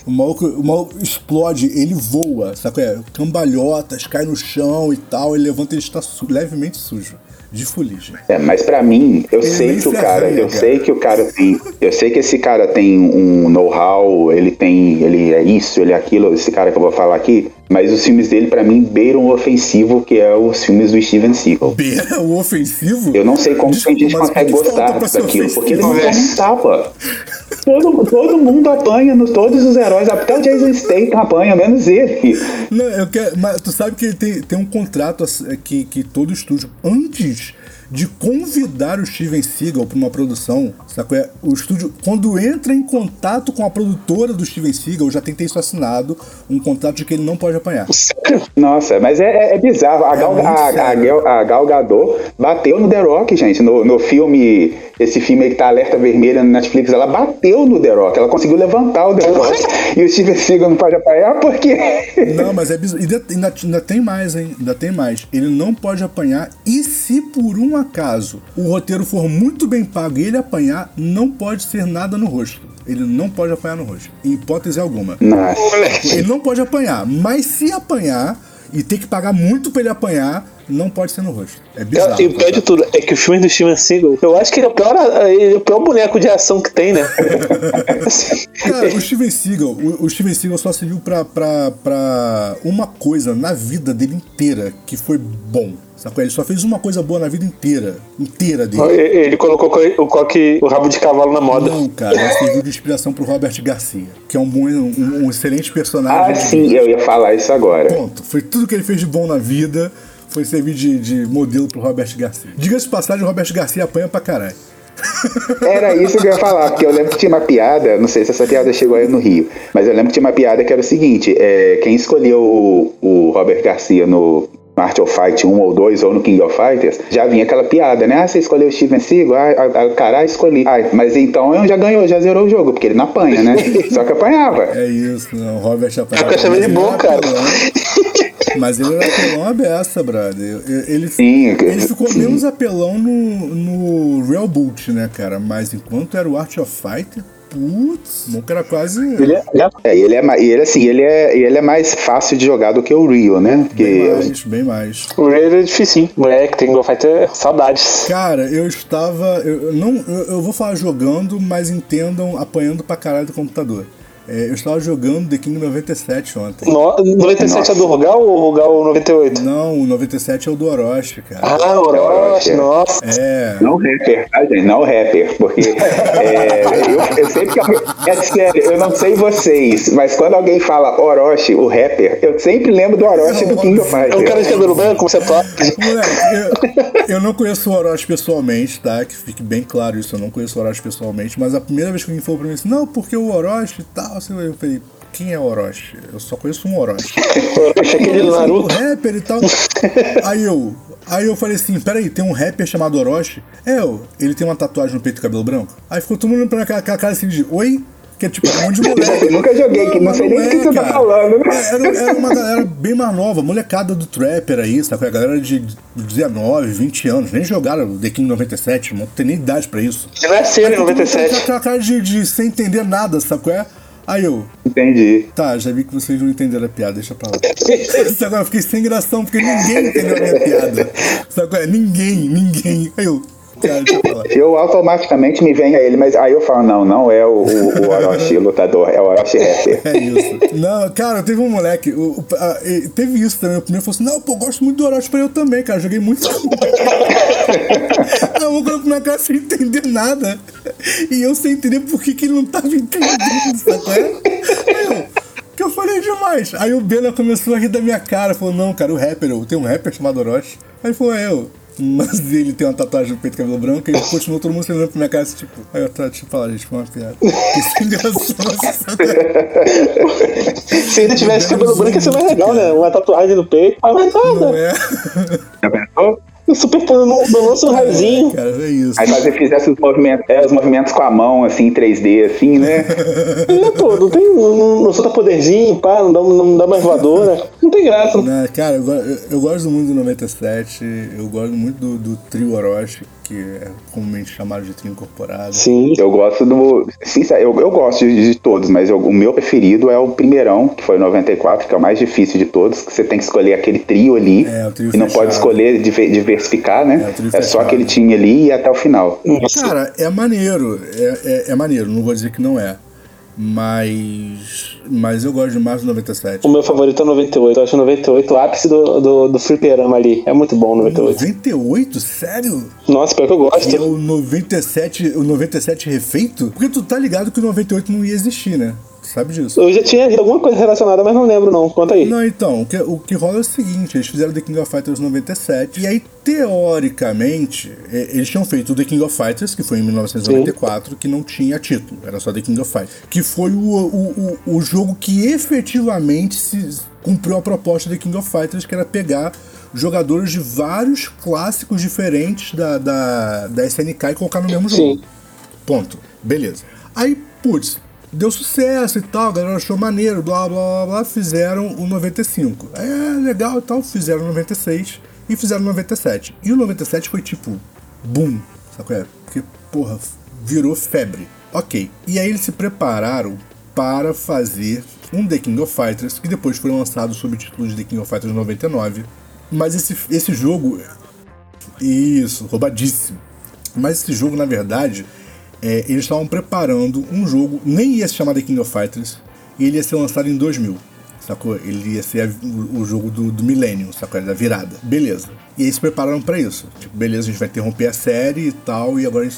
A: o, maluco, o maluco explode, ele voa, sabe? É? Cambalhotas, cai no chão e tal, ele levanta, ele está su- levemente sujo. De fuligem.
C: É, mas pra mim, eu
A: Ele
C: sei que o cara,
A: arranha,
C: eu
A: cara.
C: sei que o cara tem, eu sei que esse cara tem um know-how, ele tem, ele é isso, ele é aquilo, esse cara que eu vou falar aqui, mas os filmes dele pra mim beiram o ofensivo que é os filmes do Steven Seagal.
A: Beira o ofensivo?
C: Eu não sei como
A: Desculpa,
C: a gente consegue gostar daquilo, porque ele não tapa. Todo, todo mundo apanha, nos, todos os heróis, até o Jason Statham apanha, menos ele.
A: Não, eu quero, mas tu sabe que ele tem, tem um contrato que, que todo estúdio, antes de convidar o Steven Seagal para uma produção, sacou? É, O estúdio, quando entra em contato com a produtora do Steven Seagal, já tem que ter isso assinado, um contrato de que ele não pode apanhar.
C: Nossa, mas é, é- é bizarro. A Gal,
A: muito
C: a, a. Gal, a Gal Gadot bateu no The Rock, gente. No, no filme, esse filme aí que tá alerta vermelha no Netflix, ela bateu no The Rock. Ela conseguiu levantar o The Rock. e o Steven Seagal não pode apanhar porque.
A: Não, mas é bizarro. Ainda, ainda, ainda tem mais, hein? Ainda tem mais. Ele não pode apanhar. E se por um acaso o roteiro for muito bem pago e ele apanhar, não pode ser nada no rosto. Ele não pode apanhar no rosto. Em hipótese alguma.
C: Nossa.
A: Ele não pode apanhar. Mas se apanhar e ter que pagar muito pra ele apanhar, não pode ser no rosto. É bizarro.
D: E o pior
A: tá?
D: de tudo é que o filme do Steven Seagal, eu acho que ele é o pior, ele é o pior boneco de ação que tem, né?
A: Cara, o Steven Seagal, o, o Steven Seagal só serviu pra, pra, pra uma coisa na vida dele inteira que foi bom. Sacou? Ele só fez uma coisa boa na vida inteira. Inteira dele.
D: ele colocou o coque, o rabo de cavalo na moda.
A: Não, cara, ele serviu de inspiração pro Robert Garcia, que é um bom, um, um excelente personagem.
C: Ah, sim, eu ia falar isso agora.
A: Ponto. Foi tudo que ele fez de bom na vida. Foi servir de, de modelo pro Robert Garcia. Diga-se de passagem, o Robert Garcia apanha pra caralho.
C: Era isso que eu ia falar, porque eu lembro que tinha uma piada, não sei se essa piada chegou aí no Rio, mas eu lembro que tinha uma piada que era o seguinte: é, quem escolheu o, o Robert Garcia no Art of Fight 1 ou 2 ou no King of Fighters, já vinha aquela piada, né? Ah, você escolheu o Steven Seagal? Ah, ah, ah, caralho, escolhi. Ah, mas então eu já ganhou, já zerou o jogo, porque ele não apanha, né? Só que apanhava.
A: É isso, não. O Robert apanhava.
D: Eu chamei de
A: ele
D: bom, cara.
A: Mas ele era apelão a beça, brother. Ele,
C: Sim.
A: ele ficou menos apelão no, no Real Boot, né, cara? Mas enquanto era o Art of Fight, putz, o cara quase.
D: Ele é, ele é-
C: É, e ele é, ele, assim, ele é, ele é mais fácil de jogar do que o Rio, né?
A: Bem
C: Porque
A: mais, bem mais.
D: o Ray é difícil, moleque, tem Go Fighter, saudades.
A: Cara, eu estava. Eu não, eu, eu vou falar jogando, mas entendam apanhando pra caralho do computador. É, eu estava jogando The King 97 ontem.
D: No, 97 é do Rogal ou Rogal 98?
A: Não, o 97 é o do Orochi, cara.
D: Ah, Orochi, nossa.
A: É.
C: Não rapper, tá, gente? Não rapper, porque é, eu, eu sempre que é sério, eu não sei vocês, mas quando alguém fala Orochi, o rapper, eu sempre lembro do Orochi do King of
D: É um
C: Fighters.
D: cara de cabelo branco, como você toca.
A: Moleque, eu, eu não conheço o Orochi pessoalmente, tá? Que fique bem claro isso, eu não conheço o Orochi pessoalmente, mas a primeira vez que alguém falou pra mim assim, não, porque o Orochi e tal, assim, eu falei, quem é o Orochi? Eu só conheço um Orochi.
D: Orochi, aquele do
A: o
D: Naruto.
A: rapper e tal. Aí eu, aí eu falei assim, peraí, tem um rapper chamado Orochi? É, eu, ele tem uma tatuagem no peito e cabelo branco? Aí ficou todo mundo pra aquela, cara assim de, oi? Que é tipo um monte de moleque.
C: Eu nunca joguei, que não sei nem do que
A: é,
C: você tá falando, né?
A: É, Era, era uma galera bem mais nova, molecada do Trapper aí, sabe? A galera de 19, 20 anos, nem jogaram The King 97, não tem nem idade pra isso.
D: Nasceu em
A: Aí todo mundo com
D: 97.
A: Aquela cara de, de sem entender nada, sabe qual é? Aí eu,
C: Entendi.
A: tá, já vi que vocês não entenderam a piada, deixa pra lá. É? Eu fiquei sem gração, porque ninguém entendeu a minha piada. Sabe qual é? Ninguém, ninguém. Aí eu, cara.
C: Eu automaticamente me vem a ele, mas aí eu falo, não, não é o, o, o Orochi lutador, é o Orochi rapper.
A: É isso. Não, cara, teve um moleque. O, o- a- teve isso também. O primeiro falou assim: Não, pô, eu gosto muito do Orochi pra eu também, cara. Joguei muito. não, o cara na cara sem entender nada. E eu sem entender por que, que ele não tava entendendo, sacou? É? Aí eu, que eu falei demais. Aí o Bena começou a rir da minha cara. Falou: Não, cara, o rapper, eu tenho um rapper chamado Orochi. Aí É, eu. Mas ele tem uma tatuagem no peito e cabelo branco e continuou todo mundo se olhando pra minha cara assim, tipo, aí eu tá, deixa eu falar, gente, foi uma piada. Sem graça, sacou?
D: Se ele tivesse cabelo branco ia ser mais legal, né? Uma tatuagem no peito. Mas
A: Não
D: nada.
A: é?
C: Já pensou?
D: O Super Pano não não lança um raizinho.
A: Cara, é isso.
C: Aí fazer fizesse os movimentos, é, os movimentos com a mão, assim, em 3D, assim, né?
D: É, pô, não tem. Não, não solta poderzinho, pá, não dá, não dá mais voadora. Não tem graça.
A: Né, cara, eu, eu- eu gosto muito do 97, eu gosto muito do, do trio Orochi, que é comumente chamado de trio incorporado.
D: Sim.
C: Eu gosto do. Sincero, eu, eu gosto de, de todos, mas eu- o meu preferido é o primeirão, que foi o 94, que é o mais difícil de todos, que você tem que escolher aquele trio ali.
A: É, o trio
C: e não
A: fechado.
C: pode escolher diver- diversificar, né?
A: É, o trio
C: É, só aquele time ali e até o final.
A: Cara, é maneiro, é, é, é maneiro, não vou dizer que não é. Mas. Mas eu gosto demais do 97.
D: O meu favorito é o 98. Eu acho o 98 o ápice do, do, do fliperama ali. É muito bom o 98.
A: 98? Sério?
D: Nossa, pior que eu
A: E é
D: gosto.
A: o 97, o 97 refeito? Porque tu tá ligado que o 98 não ia existir, né? Sabe disso.
D: Eu já tinha lido alguma coisa relacionada, mas não lembro não. Conta aí.
A: Não, então, o que, o que rola é o seguinte, eles fizeram The King of Fighters 97, e aí, teoricamente, eles tinham feito The King of Fighters, que foi em 1994, que não tinha título, era só The King of Fighters, que foi o, o, o, o jogo que efetivamente se cumpriu a proposta The King of Fighters, que era pegar jogadores de vários clássicos diferentes da, da, da SNK e colocar no mesmo jogo.
D: Sim.
A: Ponto. Beleza. Aí, putz, deu sucesso e tal, a galera achou maneiro, blá blá blá blá, fizeram o 95. É, legal e tal, fizeram o 96 e fizeram o 97. E o 97 foi tipo, boom, sabe é? Porque, porra, virou febre. Ok. E aí eles se prepararam para fazer um The King of Fighters, que depois foi lançado sob o título de The King of Fighters 99, Mas esse, esse jogo. Isso, roubadíssimo. Mas esse jogo, na verdade, é, eles estavam preparando um jogo, nem ia se chamar The King of Fighters, e ele ia ser lançado em 2000. Sacou? Ele ia ser a- o, o jogo do, do milênio, sacou? Da virada. Beleza. E aí se prepararam pra isso. Tipo, beleza, a gente vai interromper a série e tal, e agora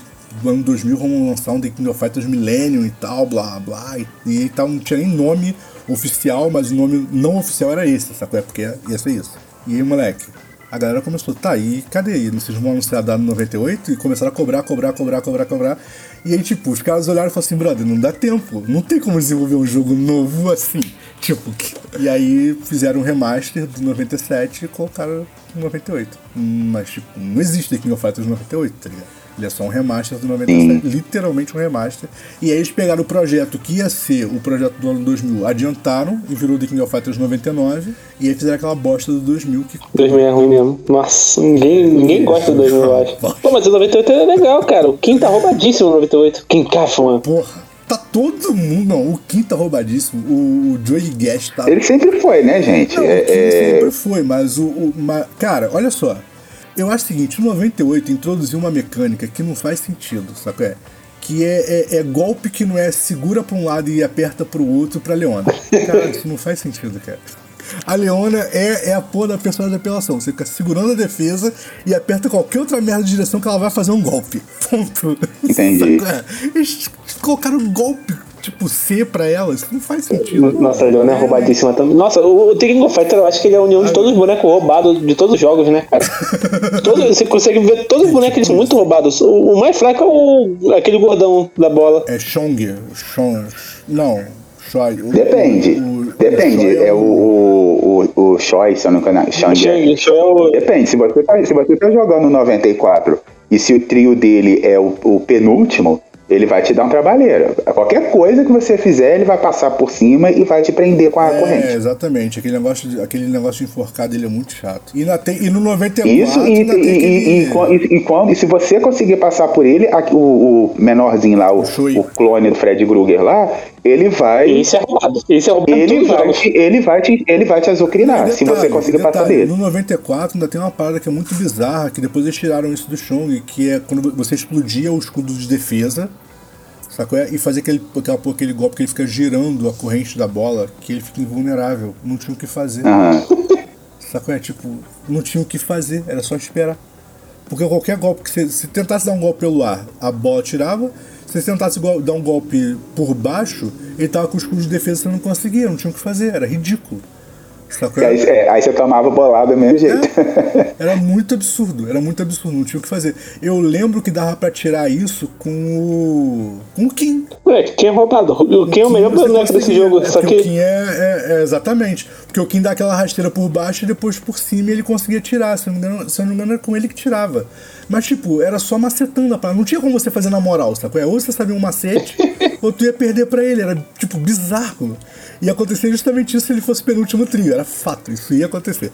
A: no ano 2000 vamos lançar um The King of Fighters Millennium e tal, blá blá. E, e tal, não tinha nem nome oficial, mas o nome não oficial era esse, sacou? É porque ia ser isso. E aí, moleque, a galera começou, tá, e cadê aí? Vocês vão anunciar no 98? E começaram a cobrar, cobrar, cobrar, cobrar, cobrar. E aí, tipo, os caras olharam e falaram assim, brother, não dá tempo. Não tem como desenvolver um jogo novo assim. Tipo, e aí fizeram um remaster do 97 e colocaram no 98. Hum, Mas, tipo, não existe The King of Fighters 98, tá ligado? Ele é só um remaster do 97, literalmente um remaster. E aí eles pegaram o projeto que ia ser o projeto do ano 2000, adiantaram e virou The King of Fighters 99. E aí fizeram aquela bosta do 2000 que
D: 2000 é ruim mesmo. Nossa, ninguém, ninguém gosta do 2000, eu acho. Pô, mas o 98 é legal, cara. O Kim tá roubadíssimo no 98. Kim Cafa, mano.
A: Porra, tá todo mundo. Não, o Kim tá roubadíssimo. O, o Joey Gash tá.
C: Ele sempre foi, né, gente?
A: Não,
C: É-
A: o Kim
C: é-
A: sempre foi, mas o. o- ma- Cara, olha só. Eu acho o seguinte: no 98 introduziu uma mecânica que não faz sentido, sabe? É? Que é, é, é golpe que não é segura pra um lado e aperta pro outro pra Leona. Cara, isso não faz sentido, cara. A Leona é, é a porra da personagem de apelação. Você fica segurando a defesa e aperta qualquer outra merda de direção que ela vai fazer um golpe. Ponto.
C: Entendi.
A: Saca? Eles colocaram um golpe tipo C pra ela. Isso não faz sentido.
D: Nossa, Leona é roubadíssima também. Nossa, o, o The King of Fighters eu acho que ele é a união de todos os bonecos roubados de todos os jogos, né, cara? Todos- você consegue ver todos os bonecos eles são muito roubados. O, o mais fraco é o, aquele gordão da bola.
A: É Chong. Chong. Não. Choi. O-
C: Depende.
A: o- o-
C: Depende.
A: Choi
C: É o, o, o, o Choi, se eu não me engano. Shang
D: é.
C: Depende. Se você, tá, se você tá jogando 94 e se o trio dele é o, o penúltimo, ele vai te dar um trabalheiro. Qualquer coisa que você fizer, ele vai passar por cima e vai te prender com a
A: É,
C: corrente.
A: exatamente. Aquele negócio, de, aquele negócio de enforcar dele é muito chato. E, na, tem, e no 94
C: Isso, e,
A: ainda tem
C: e, e,
A: aquele...
C: e, e- quando- se você conseguir passar por ele, a- o, o menorzinho lá, o, o clone do Fred Krueger lá, ele vai.
D: Esse é roubado. Esse é roubado
C: Ele vai, te, ele, vai te, ele vai te azucrinar, se
A: Detalhe,
C: você conseguir passar
A: detalhe,
C: dele.
A: No 94 ainda tem uma parada que é muito bizarra, que depois eles tiraram isso do Chong, que é quando você explodia o escudo de defesa, sacou? E fazer aquele, aquela, aquele golpe que ele fica girando a corrente da bola, que ele fica invulnerável. Não tinha o que fazer.
C: Aham.
A: Sacou? É tipo, não tinha o que fazer, era só esperar. Porque qualquer golpe que você. Se tentasse dar um golpe pelo ar, a bola tirava. Se você tentasse dar um golpe por baixo, ele tava com o escudo de defesa você não conseguia, não tinha o que fazer, era ridículo. Sacou?
C: Aí, é, aí você tomava bolada do mesmo jeito.
A: Era muito absurdo, era muito absurdo, não tinha o que fazer. Eu lembro que dava pra tirar isso com o. com o Kim.
D: Moleque, quem é roubado? O Kim é o melhor boneco desse jogo.
A: É
D: Só que.
A: o Kim é, é- é exatamente. Porque o Kim dá aquela rasteira por baixo e depois por cima ele conseguia tirar. Se eu não me engano, se eu não me engano era com ele que tirava. Mas, tipo, era só macetando a parada. Não tinha como você fazer na moral, sacou? É, Ou você sabia um macete, ou tu ia perder pra ele. Era, tipo, bizarro. E acontecia justamente isso se ele fosse penúltimo trio. Era fato, isso ia acontecer.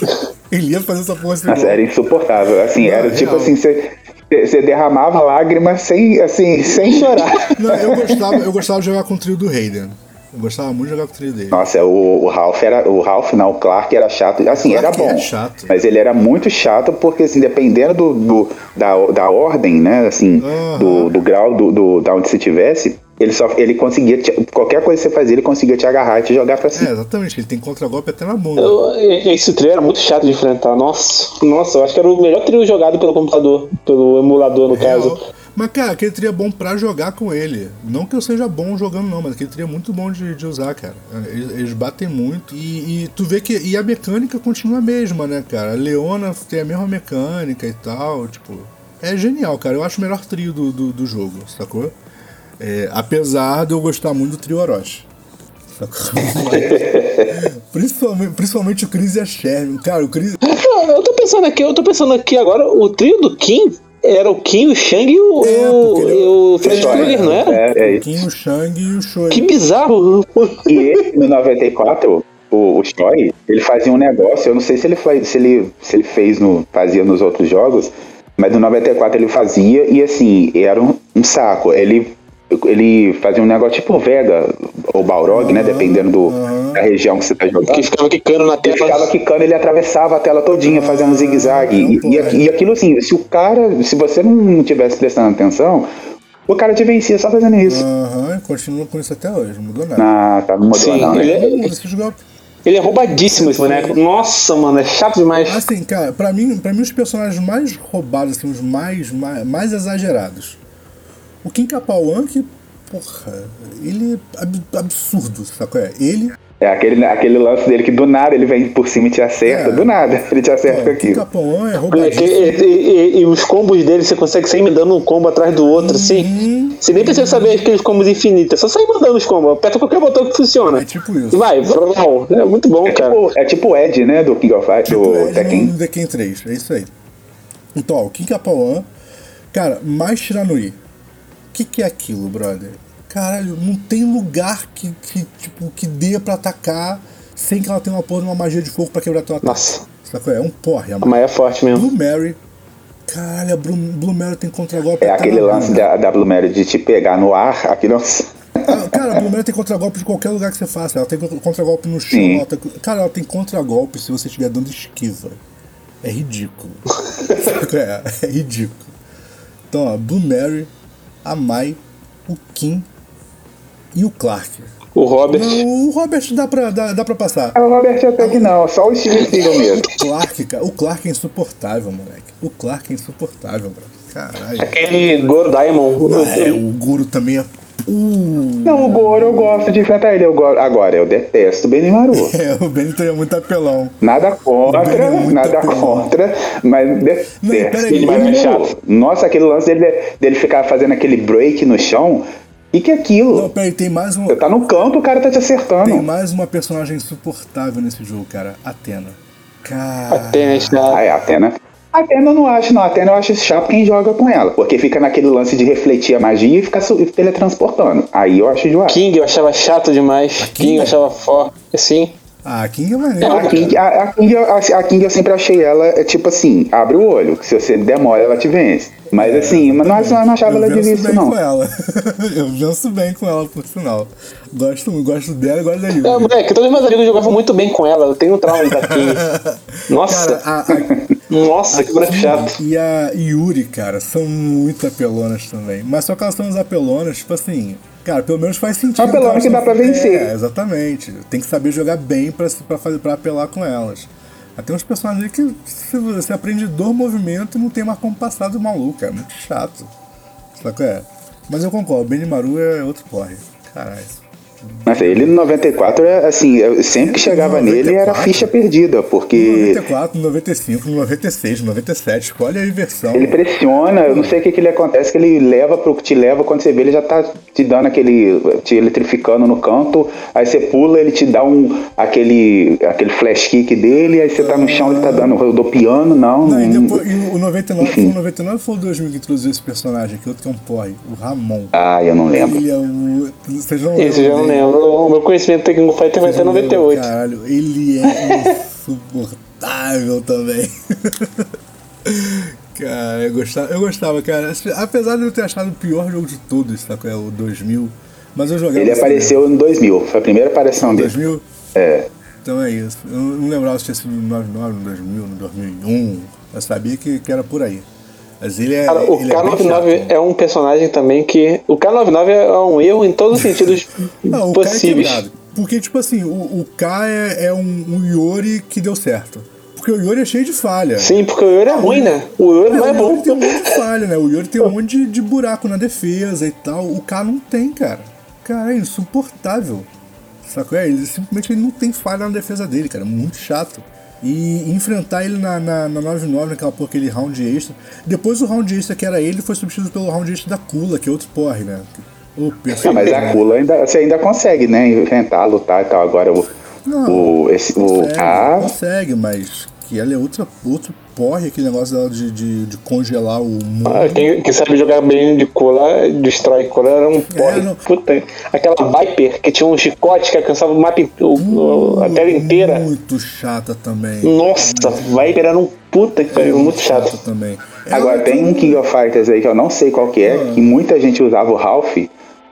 A: ele ia fazer essa porra assim,
C: Nossa, era insuportável. Assim,
A: Não,
C: era
A: é
C: tipo
A: real.
C: assim, você, você derramava lágrimas sem, assim, sem chorar.
A: Não, eu gostava, eu gostava de jogar com o trio do Hayden. Eu gostava muito de jogar com o trio dele.
C: Nossa, o, o Ralph era. O Ralph, não, o Clark era chato. Assim,
A: Clark
C: era bom.
A: é chato.
C: Mas ele era muito chato porque, assim, dependendo do, do- da, da ordem, né? Assim,
A: Aham.
C: do, do grau do, do, da onde você tivesse, ele só ele conseguia. te- qualquer coisa que você fazia, ele conseguia te agarrar e te jogar pra
A: É,
C: cima.
A: exatamente, ele tem contragolpe até na bunda.
D: eu- Esse trio era muito chato de enfrentar. Nossa, nossa, eu acho que era o melhor trio jogado pelo computador, pelo emulador, no
A: Real.
D: caso.
A: Mas, cara, aquele trio é bom pra jogar com ele. Não que eu seja bom jogando, não, mas aquele trio é muito bom de, de usar, cara. Eles, eles batem muito. E, e tu vê que. E a mecânica continua a mesma, né, cara? A Leona tem a mesma mecânica e tal. Tipo. É genial, cara. Eu acho o melhor trio do, do, do jogo, sacou? É, apesar de eu gostar muito do trio Orochi. Principalmente, principalmente o Chris e a Sherman. Cara, o Chris.
D: Não, eu tô pensando aqui, eu tô pensando aqui agora, o trio do Kim era o Kim, o Shang e o,
A: É,
D: o,
A: ele-
D: e o Fred
C: Choi,
D: Krueger, não era?
C: É, é
A: O
C: isso.
A: Kim, o Shang e o Shoei.
D: Que bizarro.
C: E ele, no 94, o, o Choi, ele fazia um negócio, eu não sei se ele, faz, se ele, se ele fez no, fazia nos outros jogos, mas no 94 ele fazia e assim, era um, um saco. Ele ele fazia um negócio tipo Vega ou Balrog, né? Dependendo do, da região que você tá jogando.
D: Que ficava quicando na
C: Ele ficava
D: tela.
C: quicando, ele atravessava a tela todinha, fazendo um zigue-zague. E, e, aqui- e aquilo assim, se o cara, se você não tivesse prestando atenção, o cara te vencia só fazendo isso.
A: Aham, continua com isso até hoje, não mudou nada.
C: Ah, tá, não mudou
D: Sim,
C: não, né?
D: ele é-
A: golpes.
D: Ele é roubadíssimo esse boneco. Nossa, mano, é chato demais.
A: Assim, cara, pra mim, pra mim os personagens mais roubados, assim, os mais, mais, mais exagerados. O Kim Capauan, que, porra, ele é ab- absurdo, sabe qual é? Ele,
C: É aquele, aquele lance dele que do nada ele vem por cima e te acerta.
A: É.
C: Do nada, ele te acerta com
A: o Kim
C: aquilo.
A: É
D: E,
A: roubadíssimo.
D: e- e- e os combos dele, você consegue sair me dando um combo atrás do outro, assim. Você nem precisa saber aqueles combos infinitos, é só sair mandando os combos. Aperta qualquer botão que funciona.
A: É tipo isso.
D: E vai, vrau. é muito bom,
C: É
D: cara.
C: tipo, é tipo o Ed, né? Do King of Fighters,
A: Tipo,
C: do
A: é
C: Tekken.
A: no Tekken 3, é isso aí. Então, ó, o Kim Capauan, cara, mais Shiranui. O que, que é aquilo, brother? Caralho, não tem lugar que, que, tipo, que dê pra atacar sem que ela tenha uma porra de uma magia de fogo pra quebrar teu ataque.
D: Nossa,
A: Sacou? É um porre, a
D: mas é forte mesmo.
A: Blue Mary. Caralho, a Blue, Blue Mary tem contragolpe.
C: É aquele lance da, da Blue Mary de te pegar no ar, aquilo.
A: Ah, Cara, a Blue Mary tem contragolpe de qualquer lugar que você faça. Ela tem contragolpe no chão.
C: Sim.
A: Ela tem, cara, ela tem contragolpe se você estiver dando esquiva. É ridículo. É, é ridículo. Então, ó, Blue Mary, a Mai, o Kim e o Clark.
D: O Robert.
A: Não, o Robert dá pra, dá, dá pra passar.
C: Ah, o Robert até que não, só o Steven Seagal mesmo.
A: O Clark, cara, o Clark é insuportável, moleque. O Clark é insuportável, bro. Caralho.
D: Aquele Goro Diamond.
A: É, o Guru também é. Uh,
C: Não, o Goro eu gosto de enfrentar ele. Eu go... Agora, eu detesto o Benimaru.
A: é, o Benito é muito apelão.
C: Nada contra,
A: é
C: nada
A: apelão.
C: contra, mas
A: Não,
C: detesto.
A: peraí,
C: Ele
D: mas é
C: é
D: chato.
C: Nossa, aquele lance dele, dele ficar fazendo aquele break no chão. E que é aquilo?
A: Não, peraí, tem mais um.
C: Você tá no campo, o cara tá te acertando.
A: Tem mais uma personagem insuportável nesse jogo, cara. Atena. Cara.
D: Até, né?
C: Ah, é, a Atena. A Atena eu não acho, não. A Atena eu acho chato quem joga com ela. Porque fica naquele lance de refletir a magia e ficar su- teletransportando. Aí eu acho enjoado.
D: King eu achava chato demais. King eu achava forte. Assim.
A: Ah, King é maneiro.
C: A. King, a, a King, eu- a, a King eu sempre achei ela, é tipo assim, abre o olho, que se você demora ela te vence. Mas assim, mas não, eu não achava
A: eu
C: ela
A: venço
C: difícil
A: bem
C: não.
A: com ela. eu venço bem com ela, por sinal. Gosto, gosto dela e gosto da Yuri.
D: É, moleque, todos os meus amigos jogavam muito bem com ela. Eu tenho um trauma da King. Nossa.
A: Cara, a, a,
D: Nossa, que boneco chato.
A: E a Yuri, cara, são muito apelonas também. Mas só que elas são as apelonas, tipo assim. Cara, pelo menos faz sentido.
C: Apelona que dá pra vencer.
A: É, exatamente. Tem que saber jogar bem pra, pra, fazer, pra apelar com elas. Mas Tem uns personagens aí que se você aprende do movimento e não tem mais como passar do maluco, é muito chato. Sabe qual é? Mas eu concordo, Benimaru é outro porre. Caralho.
C: Mas ele no 94, é, assim, sempre que chegava
A: No
C: nele era
A: 94?
C: ficha perdida,
A: No
C: porque
A: 94, no 95, no 96, no 97, escolhe a versão.
C: ele pressiona, eu não sei o que que ele acontece, que ele leva pro que te leva, quando você vê ele já tá te dando aquele, te eletrificando no canto, aí você pula, ele te dá um, aquele, aquele flash kick dele, aí você tá no chão, ele tá dando, rodopiando, não,
A: Não, e,
C: não-
A: depois, e o 99 foi o 99 foi o 2000 que introduziu esse personagem aqui, outro que é um porre, o Ramon.
C: ah, eu não lembro.
A: Ele é o. Vocês não
D: Esse eu já não
A: dele?
D: Lembro. O meu conhecimento Tekken Fighter vai até 98.
A: Caralho, ele é insuportável também. cara, eu gostava, eu gostava, cara. Apesar de eu ter achado o pior jogo de todos, sabe? É o 2000. Mas eu jogava.
C: Ele
A: assim,
C: apareceu no 2000, foi a primeira aparição dele.
A: 2000?
C: É.
A: Então é isso. Eu não lembrava se tinha sido no 99, no 2000, no 2001. Eu sabia que, que era por aí. Mas ele é.
D: Cara, o
A: ele é bem
D: K99
A: chato.
D: é um personagem também que. O K99 é um erro em todos os sentidos
A: Não, é
D: possíveis.
A: quebrado. Porque, tipo assim, o, o K é, é um, um Yori que deu certo. Porque o Yori é cheio de falha.
D: Sim, porque o Yuri é ruim, né? O Yuri não é
A: o Yori
D: bom.
A: tem um monte de falha, né? O Yori tem um monte de, de buraco na defesa e tal. O K não tem, cara. Cara, é insuportável. Sacou? É, ele simplesmente ele não tem falha na defesa dele, cara. Muito chato. E enfrentar ele na, na, na 99, naquela porra, aquele round extra. Depois o round extra que era ele foi substituído pelo round extra da Kula, que é outro porre, né? O
C: Ah, mas a Kula ainda, você ainda consegue, né? Enfrentar, lutar e tal. Agora o.
A: Não,
C: o, esse, o
A: Consegue,
C: K.
A: consegue, mas que ela é outra, outro porre, aquele negócio dela de, de, de congelar o mundo.
D: Ah, Quem, quem sabe jogar bem de cola, destrói cola, era um porre.
A: não.
D: Puta. Aquela Viper que tinha um chicote que alcançava o mapa, o- a tela inteira.
A: Muito chata também.
D: Nossa, Viper era um puta que pariu, muito chato.
A: também. É
C: Agora
A: outro-
C: tem um King of Fighters aí que eu não sei qual que é,
A: Ah.
C: que muita gente usava o Ralph,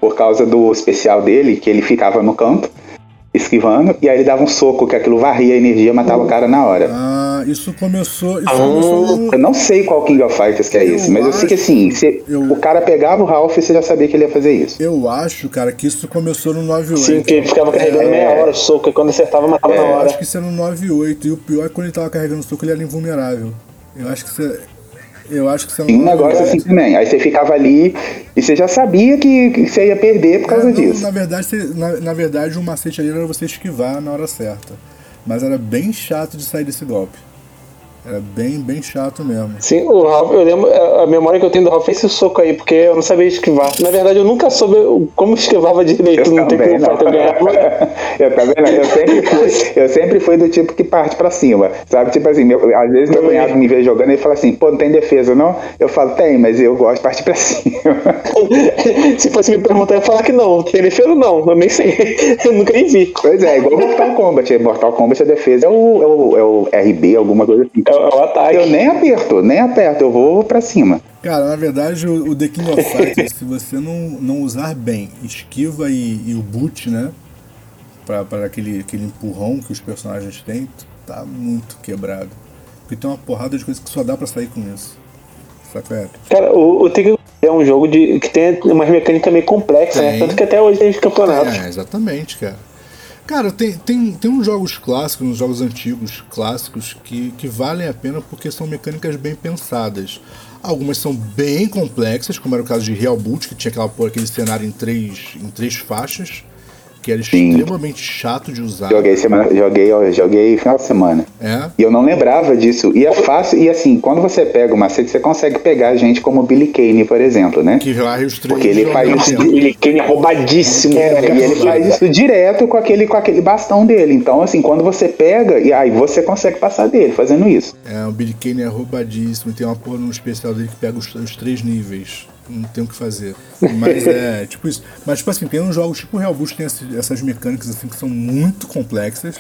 C: por causa do especial dele, que ele ficava no campo, esquivando, e aí ele dava um soco, que aquilo varria a energia, matava o cara na hora.
A: Ah, isso começou. Isso começou no-
C: Eu não sei qual King of Fighters que é
A: Eu
C: esse, mas eu sei que
A: acho-
C: assim, se
A: eu-
C: o cara pegava o Ralph, você já sabia que ele ia fazer isso.
A: Eu acho, cara, que isso começou no 9-8.
D: Sim, que ele ficava carregando meia hora o soco, e quando acertava, matava na
A: Eu
D: hora.
A: acho que isso era no 9-8. E o pior é que quando ele tava carregando o soco, ele era invulnerável. Eu acho que isso é. Eu acho que é
C: Tinha um negócio assim também. Aí você ficava ali e você já sabia que, que você ia perder por causa
A: É, não,
C: disso.
A: Na verdade, você- na, na verdade, o macete ali era você esquivar na hora certa. Mas era bem chato de sair desse golpe. Era bem, bem chato mesmo.
D: Sim, o Ralph, eu lembro, a memória que eu tenho do Ralph é esse soco aí, porque eu não sabia esquivar. Na verdade, eu nunca soube como esquivava direito
C: Eu não.
D: Eu ganhava.
C: eu também não. Eu sempre, fui, eu sempre fui do tipo que parte pra cima. Sabe? Tipo assim, meu- às vezes meu cunhado me vê jogando e fala assim, pô, não tem defesa, não? Eu falo, tem, mas eu gosto de partir pra cima.
D: Se fosse me perguntar, eu ia falar que não. Tem defesa ou não? Eu nem sei. Eu nunca nem vi.
C: pois é, igual Mortal Kombat. Mortal Kombat a defesa é o, é o, é o RB, alguma coisa assim.
D: É o ataque.
C: Eu nem aperto, nem aperto, eu vou pra cima.
A: Cara, na verdade, o, o The King of Fighters, se você não, não usar bem esquiva e, e o boot, né? Pra, pra aquele, aquele empurrão que os personagens têm, tá muito quebrado. Porque tem uma porrada de coisas que só dá pra sair com isso. Saca? É?
D: Cara, o, o Tekken é um jogo de, que tem umas mecânicas meio complexas, né? Tanto que até hoje tem os campeonatos.
A: É, exatamente, cara. Cara, tem, tem, tem uns jogos clássicos, uns jogos antigos clássicos que, que valem a pena porque são mecânicas bem pensadas. Algumas são bem complexas, como era o caso de Real Boot, que tinha aquela, aquele cenário em três, em três faixas, que era
C: Sim.
A: extremamente chato de usar.
C: Joguei semana, joguei, joguei final de semana.
A: É?
C: E eu não lembrava disso. E é fácil, e assim, quando você pega o macete, você consegue pegar gente como o Billy Kane, por exemplo, né?
A: Que varre os três.
C: Porque ele faz isso.
D: Ele Kane é roubadíssimo.
C: É,
D: cara.
C: e ele faz isso direto com aquele, com aquele bastão dele. Então, assim, quando você pega, e aí você consegue passar dele fazendo isso.
A: É, o Billy Kane é roubadíssimo. Tem uma porra no especial dele que pega os, os três níveis. Não tem o que fazer. Mas é, tipo isso. Mas, tipo assim, tem uns jogos tipo o Real Boost que tem essas mecânicas assim que são muito complexas.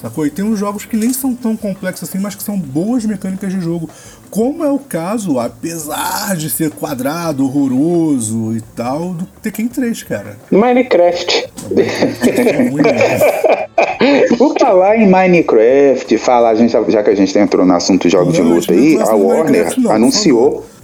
A: Sacou? E tem uns jogos que nem são tão complexos assim, mas que são boas mecânicas de jogo. Como é o caso, apesar de ser quadrado, horroroso e tal, do Tekken 3, cara.
D: Minecraft.
C: Por falar em Minecraft, falar, a gente, já- que a gente entrou no assunto jogos de
A: Não,
C: luta
A: a gente
C: aí,
A: não
C: a
A: de
C: Warner
A: não,
C: anunciou. não,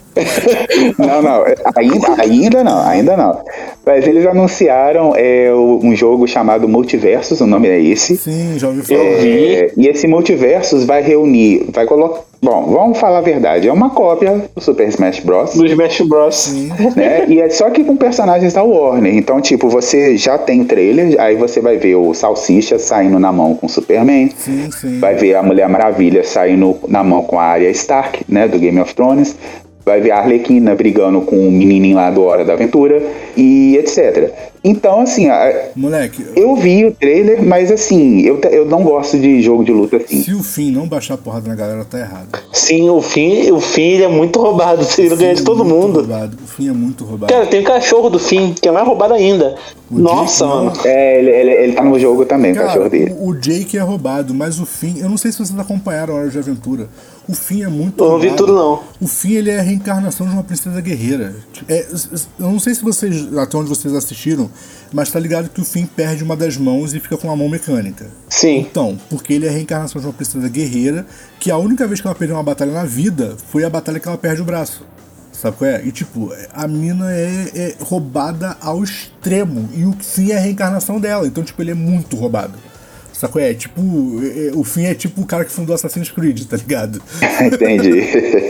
C: não, ainda, ainda não, ainda não. Mas eles anunciaram é, um jogo chamado Multiversus, o nome é esse.
A: Sim, já ouvi falar.
C: É, e esse Multiversus vai reunir, vai colocar. Bom, vamos falar a verdade, é uma cópia do Super Smash Bros.
D: Do Smash Bros.
C: né? E é só que com personagens da Warner. Então, tipo, você já tem trailer, aí você vai ver o Salsicha saindo na mão com o Superman.
A: Sim, sim.
C: Vai ver a Mulher Maravilha saindo na mão com a Arya Stark, né, do Game of Thrones. Vai ver a Arlequina brigando com o menininho lá do Hora da Aventura e etc. Então, assim, a-
A: Moleque,
C: eu vi o trailer, mas assim, eu, te- eu não gosto de jogo de luta assim.
A: se o fim não baixar a porrada na galera, tá errado.
D: Sim, o fim, o fim ele é muito roubado. Ele ganha de
A: Fim é
D: todo
A: muito
D: mundo.
A: roubado. O fim é muito roubado.
D: Cara, tem o cachorro do fim, que é mais roubado ainda.
A: O
D: Nossa,
A: Jake,
D: mano.
C: É, ele, ele, ele tá no jogo também, o
A: Cara,
C: cachorro dele.
A: o, o Jake é roubado, mas o Finn, eu não sei se vocês acompanharam a Hora de Aventura. O Finn é muito
D: Eu não vi tudo, não.
A: O Finn ele é a reencarnação de uma princesa guerreira. É, eu não sei se vocês, até onde vocês assistiram, mas tá ligado que o Finn perde uma das mãos e fica com a mão mecânica.
D: Sim.
A: Então, porque ele é a reencarnação de uma princesa guerreira, que a única vez que ela perdeu uma batalha na vida foi a batalha que ela perde o braço. Sabe qual é? E tipo, a mina é, é roubada ao extremo. E o Finn é a reencarnação dela. Então, tipo, ele é muito roubado. Qual é? Tipo, é- é- o Finn é tipo o cara que fundou Assassin's Creed, tá ligado?
C: Entendi.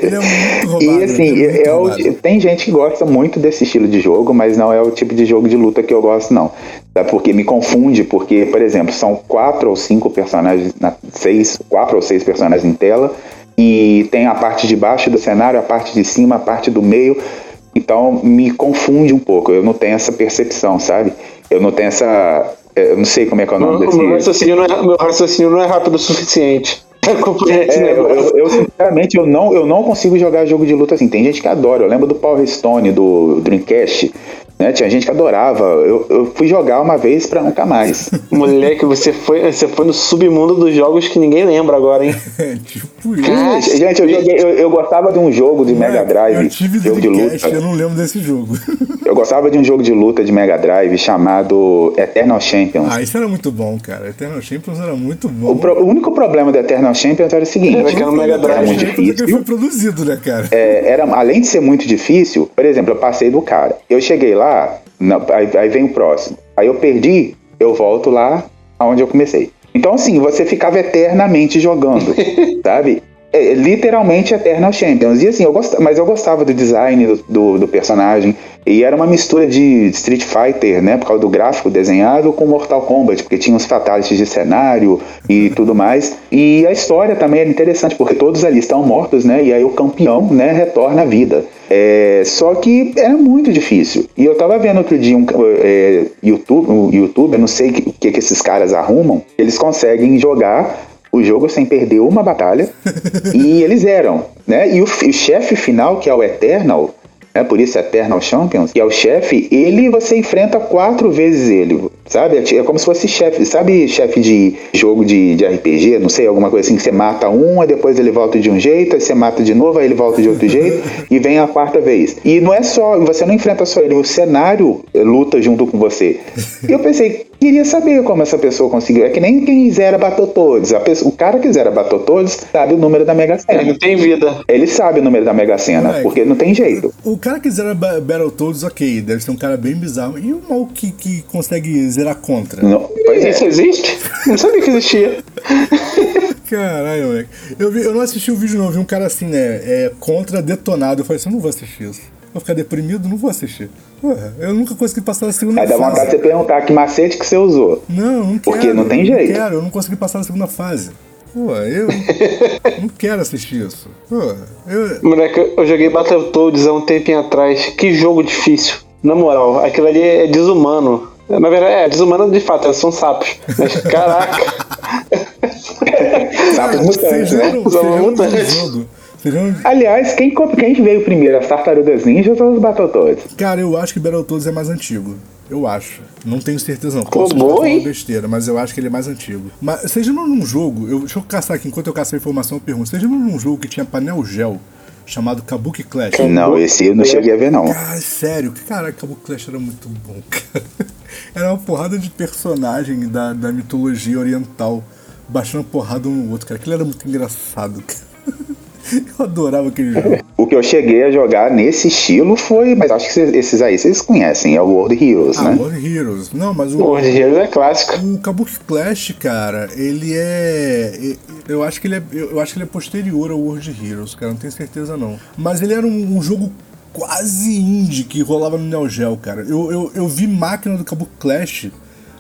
A: Ele é muito roubado.
C: E assim,
A: é muito
C: é o-
A: roubado.
C: tem gente que gosta muito desse estilo de jogo, mas não é o tipo de jogo de luta que eu gosto, não. Tá? Porque me confunde, porque, por exemplo, são quatro ou cinco personagens, na, seis, quatro ou seis personagens em tela, e tem a parte de baixo do cenário, a parte de cima, a parte do meio. Então me confunde um pouco. Eu não tenho essa percepção, sabe? Eu não tenho essa. Eu não sei como é que é o nome
D: O meu
C: desse.
D: raciocínio, não é, meu raciocínio não é rápido o suficiente.
C: É,
D: negócio.
C: eu- eu, sinceramente eu não, eu não consigo jogar jogo de luta assim. Tem gente que adora. Eu lembro do Power Stone do Dreamcast. Né? Tinha gente que adorava. Eu, eu fui jogar uma vez pra nunca mais.
D: Moleque, você foi, você foi no submundo dos jogos que ninguém lembra agora, hein?
A: É, tipo isso.
D: Cara,
C: Gente, eu, joguei- eu, eu gostava de um jogo de Mega Drive,
A: Eu tive
C: jogo de luta.
A: eu não lembro desse jogo.
C: Eu gostava de um jogo de luta de Mega Drive chamado Eternal Champions.
A: ah, isso era muito bom, cara. Eternal Champions era muito
C: O,
A: bom.
C: pro- o único problema do Eternal Champions era o seguinte:
D: Era que era no Mega Drive.
C: Era muito
A: é
C: difícil.
A: foi produzido, né, cara?
C: é, era, além de ser muito difícil, por exemplo, eu passei do cara. Eu cheguei lá, na- aí, aí vem o próximo. Aí eu perdi, eu volto lá aonde eu comecei. Então, assim, você ficava eternamente jogando, sabe? É, literalmente Eternal Champions. E assim, eu gostava, mas eu gostava do design do, do, do personagem. E era uma mistura de Street Fighter, né? Por causa do gráfico desenhado com Mortal Kombat, porque tinha os fatalities de cenário e tudo mais. E a história também era interessante, porque todos ali estão mortos, né? E aí o campeão, né, retorna à vida. É, só que era muito difícil. E eu tava vendo outro dia um é, YouTube, um youtuber, não sei o que, que, que esses caras arrumam, eles conseguem jogar o jogo sem perder uma batalha. e eles eram, né? E o, o chefe final, que é o Eternal, né? Por isso Eternal Champions, que é o chefe, ele você enfrenta quatro vezes ele, sabe? É como se fosse chefe, sabe chefe de jogo de, de RPG, não sei, alguma coisa assim, que você mata um, aí depois ele volta de um jeito, aí você mata de novo, aí ele volta de outro jeito, e vem a quarta vez. E não é só, você não enfrenta só ele, o cenário eh, luta junto com você. E eu pensei, queria saber como essa pessoa conseguiu. É que nem quem zera Battletoads. A pessoa, o cara que zera Battletoads sabe o número da Mega
D: Ele
C: Sena.
D: não tem vida.
C: Ele sabe o número da Mega Sena, porque não tem jeito.
A: O cara que zera Ba- Battletoads, ok, deve ser um cara bem bizarro. E o maluco que, que consegue zerar contra?
C: Não- pois é.
D: Isso existe? Não sabia que existia.
A: Caralho, moleque. Eu, vi- eu não assisti o vídeo, não. Eu vi um cara assim, né? É, contra detonado. Eu falei assim: eu não vou assistir isso. Vou ficar deprimido, não vou assistir. Porra, eu nunca consegui passar da segunda
C: Aí dá vontade de
A: fase.
C: você perguntar que macete que você usou.
A: Não, não quero.
C: Porque não tem jeito.
A: Não quero, eu não consegui passar da segunda fase. Pô, eu não quero assistir isso. Pô, eu.
D: Moleque, eu joguei Battletoads há um tempinho atrás. Que jogo difícil. Na moral, aquilo ali é desumano. Na verdade, é desumano de fato, são sapos. Mas caraca.
C: Sapos mutantes, né?
A: lembram,
D: Os
A: vocês lembram do
D: mutantes.
C: Aliás, quem, quem veio primeiro, as Tartarugas Ninjas ou os Battletoads?
A: Cara, eu acho que Battletoads é mais antigo. Eu acho. Não tenho certeza não. Posso estar
D: hein?
A: besteira, mas eu acho que ele é mais antigo. Mas lembram num jogo, eu, deixa eu caçar aqui, enquanto eu caço a informação, eu pergunto. Lembram num jogo que tinha panel gel, chamado Kabuki Clash?
C: Não, esse eu não cheguei a ver, não.
A: Cara, sério, que caralho, Kabuki Clash era muito bom, cara. Era uma porrada de personagem da, da mitologia oriental, baixando porrada um no outro, cara. Aquilo era muito engraçado, cara. Eu adorava aquele jogo.
C: O que eu cheguei a jogar nesse estilo foi. Mas acho que cês- esses aí vocês conhecem, é o World Heroes,
A: Ah,
C: né?
A: World Heroes. Não, mas o,
D: World Heroes é clássico.
A: O Kabuki Clash, cara, ele é. Eu acho que ele é. Eu acho que ele é posterior ao World Heroes, cara, não tenho certeza não. Mas ele era um, um jogo quase indie que rolava no Neo Geo, cara. Eu, eu, eu vi máquina do Kabuki Clash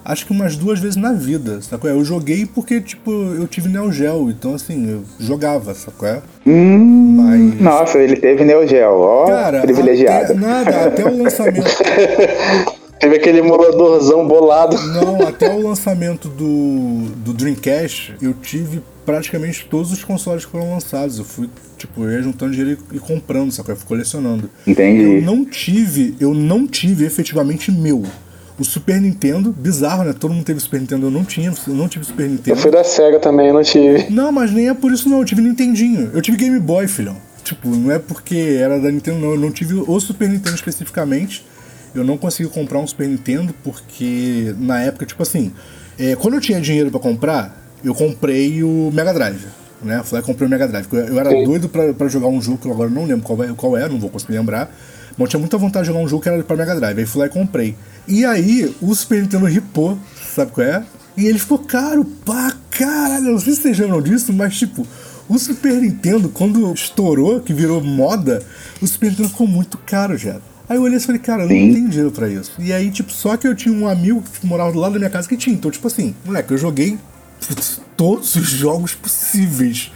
A: acho que umas duas vezes na vida, sacou? Eu joguei porque, tipo, eu tive Neo Geo, então assim, eu jogava, sacou?
C: Hum,
A: Mas.
C: Nossa, ele teve Neo Geo, ó,
A: Cara,
C: privilegiado.
A: até, nada, até o lançamento.
D: Teve aquele emuladorzão bolado.
A: Não, até o lançamento do, do Dreamcast, eu tive praticamente todos os consoles que foram lançados. Eu fui, tipo, eu ia juntando dinheiro e comprando, sacou? Eu fui colecionando.
C: Entendi.
A: Eu não tive, eu não tive efetivamente meu. O Super Nintendo, bizarro, né? Todo mundo teve Super Nintendo, eu não tinha, eu não tive Super
D: Eu
A: Nintendo.
D: fui da SEGA também, eu não tive.
A: Não, mas nem é por isso não, eu tive Nintendinho. Eu tive Game Boy, filhão. Tipo, não é porque era da Nintendo, não. Eu não tive o Super Nintendo especificamente. Eu não consegui comprar um Super Nintendo porque na época, tipo assim, é, quando eu tinha dinheiro pra comprar, eu comprei o Mega Drive. Né? Fui lá e comprei o Mega Drive. Eu, eu era doido pra, pra jogar um jogo que eu agora não lembro qual é, qual é, não vou conseguir lembrar. Mas eu tinha muita vontade de jogar um jogo que era pra Mega Drive. Aí fui lá e comprei. E aí, o Super Nintendo ripou, sabe qual é? E ele ficou caro pra caralho. Eu não sei se vocês lembram disso, mas tipo, o Super Nintendo, quando estourou, que virou moda, o Super Nintendo ficou muito caro já. Aí eu olhei e falei, cara, eu não tenho dinheiro pra isso. E aí, tipo, só que eu tinha um amigo que morava do lado da minha casa que tinha. Então, tipo assim, moleque, eu joguei todos os jogos possíveis.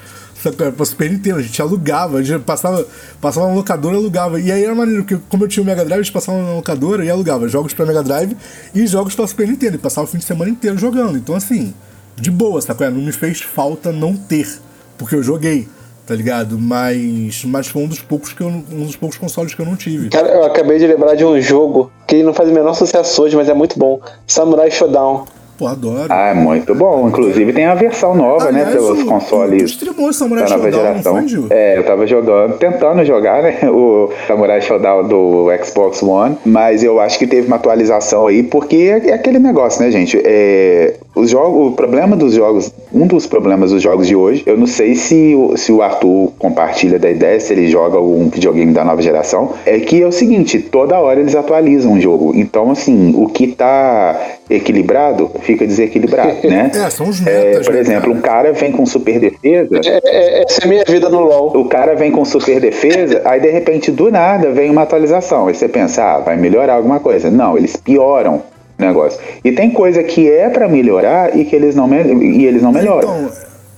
A: Sabe, pra Super Nintendo, a gente alugava, a gente passava, passava na locadora e alugava. E aí era maneiro, porque como eu tinha o Mega Drive, a gente passava na locadora e alugava jogos pra Mega Drive e jogos pra Super Nintendo. E passava o fim de semana inteiro jogando. Então, assim, de boa, sacou? Não me fez falta não ter, porque eu joguei. tá ligado? Mas, mas foi um dos poucos que eu, um dos poucos consoles que eu não tive.
D: Cara, eu acabei de lembrar de um jogo que não faz o menor sucesso hoje, mas é muito bom. Samurai Shodown.
A: Pô, adoro.
C: Ah, é muito bom. Inclusive tem a versão nova, né? Pelos
A: o-
C: consoles
A: streamou Samurai
C: da nova
A: Shodown, não
C: geração.
A: foi, Gil?
C: É, eu tava jogando, tentando jogar, né? O Samurai Shodown do Xbox One, mas eu acho que teve uma atualização aí, porque é é aquele negócio, né, gente? É, os jogos, o problema dos jogos, um dos problemas dos jogos de hoje, eu não sei se, o- se o Arthur compartilha da ideia, se ele joga algum videogame da nova geração, é que é o seguinte, toda hora eles atualizam o jogo. Então, assim, o que tá equilibrado fica desequilibrado, né?
A: É, são os
C: É,
A: metas,
C: por
A: né,
C: exemplo,
A: cara?
C: um cara vem com super defesa,
D: É, é- essa é minha vida no LoL.
C: o cara vem com super defesa, aí de repente do nada vem uma atualização. Aí você pensa, ah, vai melhorar alguma coisa. Não, eles pioram negócio. E tem coisa que é pra melhorar e que eles não, e eles não melhoram.
A: Então,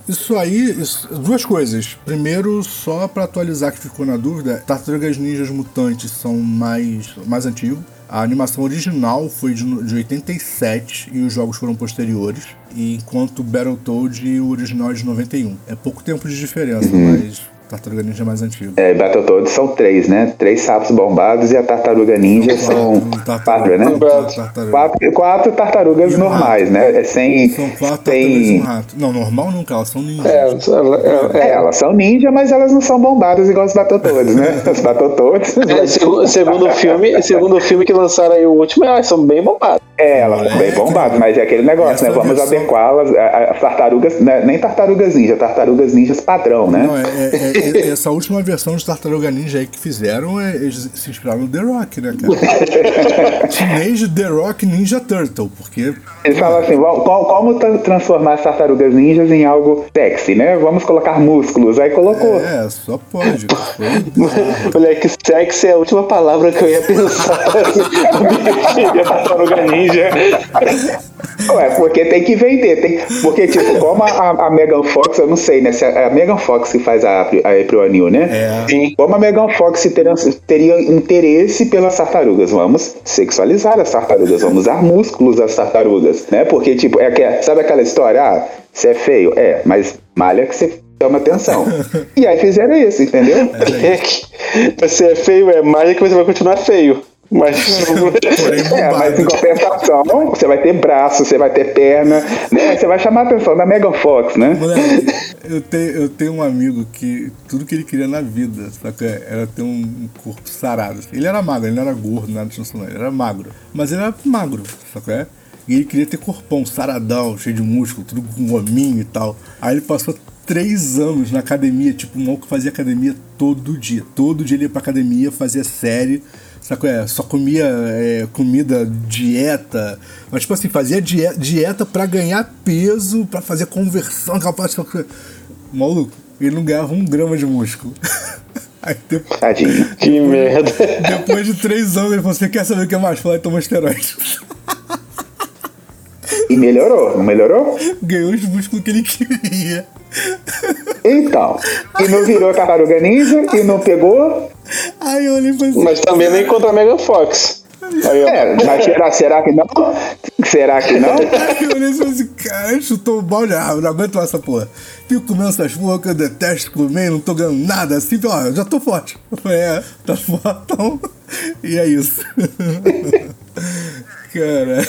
A: isso aí, isso- duas coisas. Primeiro, só pra atualizar que ficou na dúvida, Tartarugas Ninjas Mutantes são mais, mais antigos. A animação original foi de, de 87 e os jogos foram posteriores. E enquanto Battletoad, o original é de 91. É pouco tempo de diferença, mas Tartaruga Ninja é mais antigo.
C: É, Battletoads são três, né? Três sapos bombados e a tartaruga ninja são
A: Quatro
C: quatro, né?
A: tartarugas.
C: Quatro, quatro tartarugas
A: um
C: normais,
A: rato.
C: né? É sem.
A: São quatro tartarugas e um
C: sem...
A: rato. Não, normal nunca, elas são ninjas.
D: É, é,
C: É, elas são ninja, mas elas não são bombadas igual os Battletoads, né? Os Battletoads.
D: é, segundo, segundo o filme, segundo o filme que lançaram aí o último, elas são bem bombadas.
C: É, elas são bem bombadas, mas é aquele negócio,
A: Essa
C: né? Vamos
A: versão-
C: adequá-las. As tartarugas, né? nem tartarugas ninja, tartarugas ninjas padrão, né?
A: Não, é, é- é- é- essa última versão de Tartaruga Ninja aí que fizeram, é- eles se inspiraram no The Rock, né, cara? Teenage The Rock Ninja Turtle, porque
C: Eles falam assim, "Vamos- qual- como tra- transformar as tartarugas ninjas em algo sexy, né? Vamos colocar músculos. Aí colocou.
A: é, só pode.
D: Moleque, sexy é a última palavra que eu ia pensar.
E: Tartaruga ninja.
C: Ué, porque tem que vender. Tem, porque, tipo, como a, a Megan Fox, eu não sei, né? Se é a Megan Fox que faz a, a April O'Neil, né?
A: É.
D: Sim.
C: Como a Megan Fox teria, teria interesse pelas tartarugas? Vamos sexualizar as tartarugas, vamos usar músculos das tartarugas, né? Porque, tipo, é que, sabe aquela história? Ah, você é feio? É, mas malha que você chama atenção. E aí fizeram isso, entendeu?
D: É que você é feio, é mágica que você vai continuar feio. Mas.
A: Porém,
C: É, mas em compensação, você vai ter braço, você vai ter perna, né? Você vai chamar a atenção da Megan Fox, né?
A: Moleque, eu tenho, eu tenho um amigo que tudo que ele queria na vida saca, era ter um, um corpo sarado. Ele era magro, ele não era gordo, nada disso não. Ele era magro. Mas ele era magro, saca? E ele queria ter corpão, saradão, cheio de músculo, tudo com gominho e tal. Aí ele passou três anos na academia, tipo, um maluco que fazia academia todo dia. Todo dia ele ia pra academia, fazia série, sacou? É, só comia é, comida, dieta. Mas, tipo assim, fazia dieta, dieta pra ganhar peso, pra fazer conversão, aquela parte. Maluco, ele não ganhava um grama de músculo. Aí depois,
C: Tadinho.
D: que merda.
A: depois de três anos ele falou: Você quer saber o que é mais? Falei, toma esteroide.
C: E melhorou, não melhorou?
A: Ganhou os músculos que ele queria.
C: Então, e não virou tartaruga ninja, e não pegou.
A: Eu olhei assim:
D: Mas também nem contra a Megan Fox. Aí.
C: É, mas será, será que não? Será que não?
A: Eu olhei e falei assim, cara, chutou o balde, ah, não aguento mais essa porra. Fico comendo essas porra que eu detesto comer, não tô ganhando nada, assim, ó, eu já tô forte. Eu falei, é, tá fortão. E é isso. cara.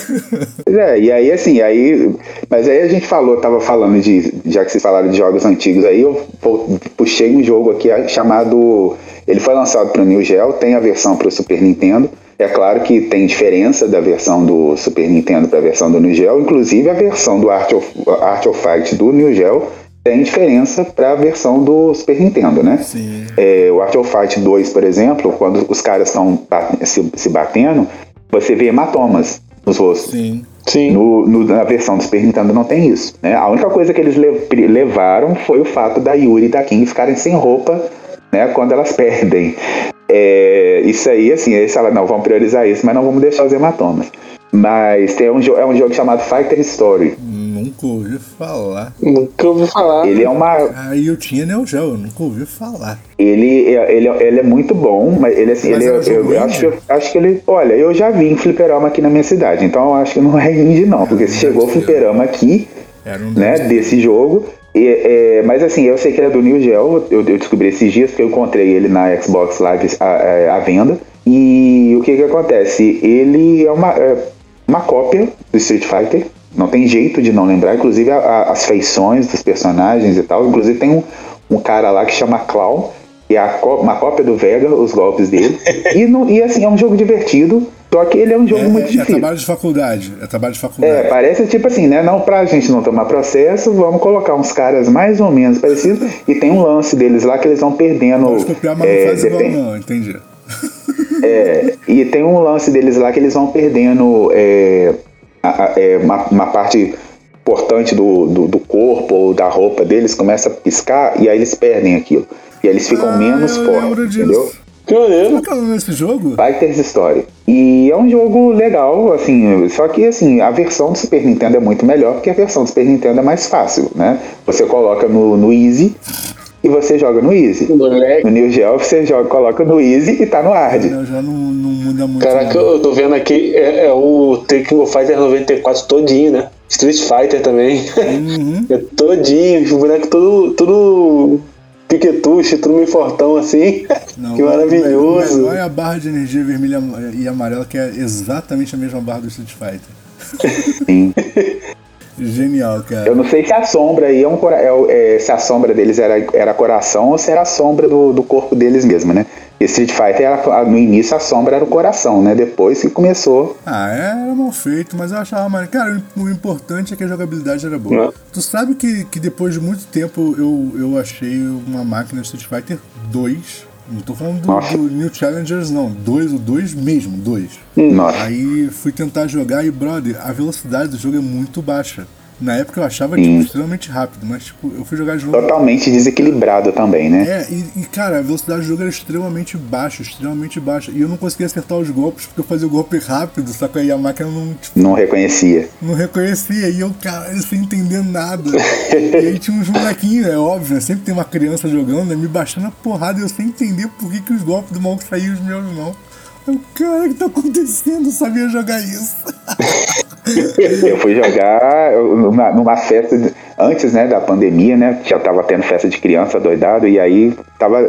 C: É, e aí assim, aí. Mas aí a gente falou, tava falando de. Já que vocês falaram de jogos antigos aí, eu pu- puxei um jogo aqui chamado. Ele foi lançado para o New Geo, tem a versão para o Super Nintendo. É claro que tem diferença da versão do Super Nintendo para a versão do New Geo, inclusive a versão do Art of, Art of Fight do New Geo tem diferença para a versão do Super Nintendo, né?
A: Sim.
C: É, o Art of Fight 2, por exemplo, quando os caras estão se, se batendo, você vê hematomas nos rostos.
A: Sim.
D: Sim.
C: No, no- na versão do Super Nintendo não tem isso. Né? A única coisa que eles le- levaram foi o fato da Yuri e da King ficarem sem roupa né, quando elas perdem. É, isso aí, assim, eles falam, não, vamos priorizar isso, mas não vamos deixar os hematomas. Mas tem um, é um jogo chamado Fighter Story.
A: Nunca ouvi falar.
D: Nunca ouvi falar.
C: Ele é uma.
A: Aí eu tinha Neo Geo, eu nunca ouvi falar.
C: Ele, é- ele, é- ele é muito bom, mas ele assim,
A: Mas
C: ele,
A: é um
C: eu,
A: jogo
C: eu acho, que- acho que ele. Olha, eu já vi em fliperama aqui na minha cidade, então eu acho que não é indie, não. Porque se chegou o
A: ser.
C: fliperama aqui,
A: Era um
C: né, desse jogo, E, é, mas assim, eu sei que ele é do New Geo, eu, eu descobri esses dias que eu encontrei ele na Xbox Live à, à venda. E o que que acontece? Ele é uma, é uma cópia do Street Fighter, não tem jeito de não lembrar, inclusive a, a, as feições dos personagens e tal. Inclusive tem um, um cara lá que chama Clown, que é a, uma cópia do Vega, os golpes dele. e, não, e assim, é um jogo divertido, só que ele é um jogo
A: É,
C: muito
A: é
C: difícil.
A: trabalho de faculdade. É trabalho de faculdade.
C: É, parece tipo assim, né? Não pra gente não tomar processo, vamos colocar uns caras mais ou menos parecidos. E tem um lance deles lá que eles vão perdendo.
A: Pode copiar, mas
C: é,
A: não faz igual,
C: depende-
A: não, entendi.
C: é, e tem um lance deles lá que eles vão perdendo é, a- a- é, uma, uma parte importante do, do, do corpo ou da roupa deles, começa a piscar e aí eles perdem aquilo. E aí eles ficam
A: Ah,
C: menos fortes,
A: disso.
C: entendeu?
D: Que maneiro.
A: Como é que é o nome desse jogo?
C: Fighters Story. E é um jogo legal, assim, só que assim, a versão do Super Nintendo é muito melhor porque a versão do Super Nintendo é mais fácil, né? Você coloca no, no Easy e você joga no Easy.
D: Moleque.
C: No New Geo você joga, coloca no Easy e tá no Hard.
A: Eu já não, não muda muito.
D: Caraca,
A: não.
D: eu tô vendo aqui, é, é o Tekken Fighter 94 todinho, né? Street Fighter também.
A: Uhum.
D: é todinho, os bonecos tudo, tudo piquetuche, tudo meio fortão assim.
A: Não,
D: que maravilhoso.
A: melhor é a barra de energia vermelha e amarela, que é exatamente a mesma barra do Street Fighter.
C: Sim.
A: Genial, cara.
C: Eu não sei se a sombra aí é um é é, se a sombra deles era, era coração ou se era a sombra do, do corpo deles mesmo, né? E Street Fighter era, no início a sombra era o coração, né? Depois que começou.
A: Ah, era mal feito, mas eu achava. Cara, o importante é que a jogabilidade era boa.
D: Não.
A: Tu sabe que, que depois de muito tempo eu, eu achei uma máquina de Street Fighter 2. Não tô falando do, do New Challengers, não. Dois, o 2 mesmo, dois.
C: Nossa.
A: Aí fui tentar jogar e, brother, a velocidade do jogo é muito baixa. Na época eu achava, tipo, extremamente rápido, mas, tipo, eu fui jogar novo.
C: Totalmente desequilibrado também, né?
A: É, e, e, cara, a velocidade do jogo era extremamente baixa, extremamente baixa. E eu não conseguia acertar os golpes porque eu fazia o golpe rápido, só que aí a máquina não, tipo,
C: Não reconhecia.
A: não reconhecia. E eu, cara, sem entender nada. e aí tinha uns molequinhos, é óbvio, né? Sempre tem uma criança jogando, né? Me baixando a porrada e eu sem entender por que, que os golpes do maluco saíam os meus não. Cara, o que tá acontecendo? Eu sabia jogar isso.
C: Eu fui jogar numa, numa festa de- antes, né, da pandemia, né? Já tava tendo festa de criança doidado e aí tava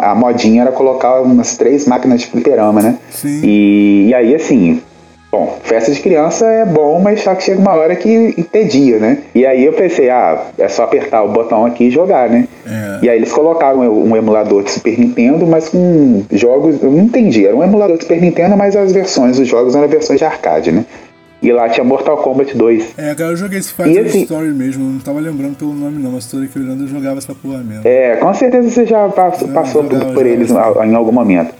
C: a modinha era colocar umas três máquinas de fliperama, né?
A: Sim.
C: E, e aí assim, bom, festa de criança é bom, mas só que chega uma hora que entedia, né? E aí eu pensei, ah, é só apertar o botão aqui e jogar, né?
A: É.
C: E aí eles colocaram um emulador de Super Nintendo, mas com jogos. Eu não entendi, era um emulador de Super Nintendo, mas as versões dos jogos eram versões de arcade, né? E lá tinha Mortal Kombat 2.
A: É, cara, eu joguei esse Fighter
C: assim-
A: Story mesmo, eu não tava lembrando pelo nome não, mas tô aqui olhando eu jogava essa porra mesmo.
C: É, com certeza você já passou,
A: Não,
C: passou por,
A: jogava,
C: por
A: jogava
C: eles em algum momento.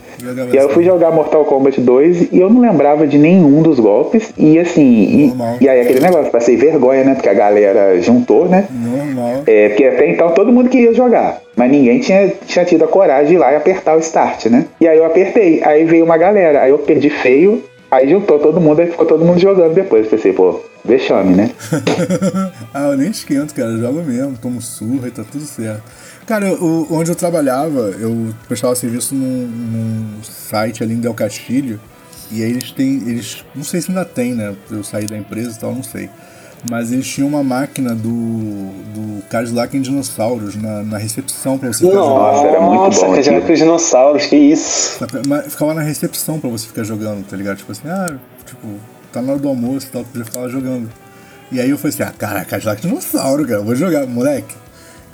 C: E aí eu fui jogar Mortal Kombat 2 e eu não lembrava de nenhum dos golpes. E assim, e, e aí aquele negócio, passei vergonha, né? Porque a galera juntou, né?
A: Normal.
C: É, porque até então todo mundo queria jogar, mas ninguém tinha, tinha tido a coragem de ir lá e apertar o start, né? E aí eu apertei, aí veio uma galera, aí eu perdi feio, aí juntou todo mundo, aí ficou todo mundo jogando depois. Eu pensei, pô, vexame, né?
A: ah, eu nem esquento, cara. Eu jogo mesmo, tomo surra e tá tudo certo. Cara, eu- onde eu trabalhava, eu prestava serviço num, num site ali em Del Castilho. E aí eles têm. Eles. Não sei se ainda tem, né? Eu saí da empresa e tal, não sei. Mas eles tinham uma máquina do. do Cadillac em dinossauros na, na recepção pra você ficar jogando.
C: Nossa, era muito
D: Nossa,
C: bom
D: que
C: aquilo.
D: com os dinossauros, que isso.
A: Mas ficava na recepção pra você ficar jogando, tá ligado? Tipo assim, ah, tipo, tá na hora do almoço e tal, podia ficar lá jogando. E aí eu falei assim, ah, caraca, Cadillac dinossauro, cara, vou jogar, moleque.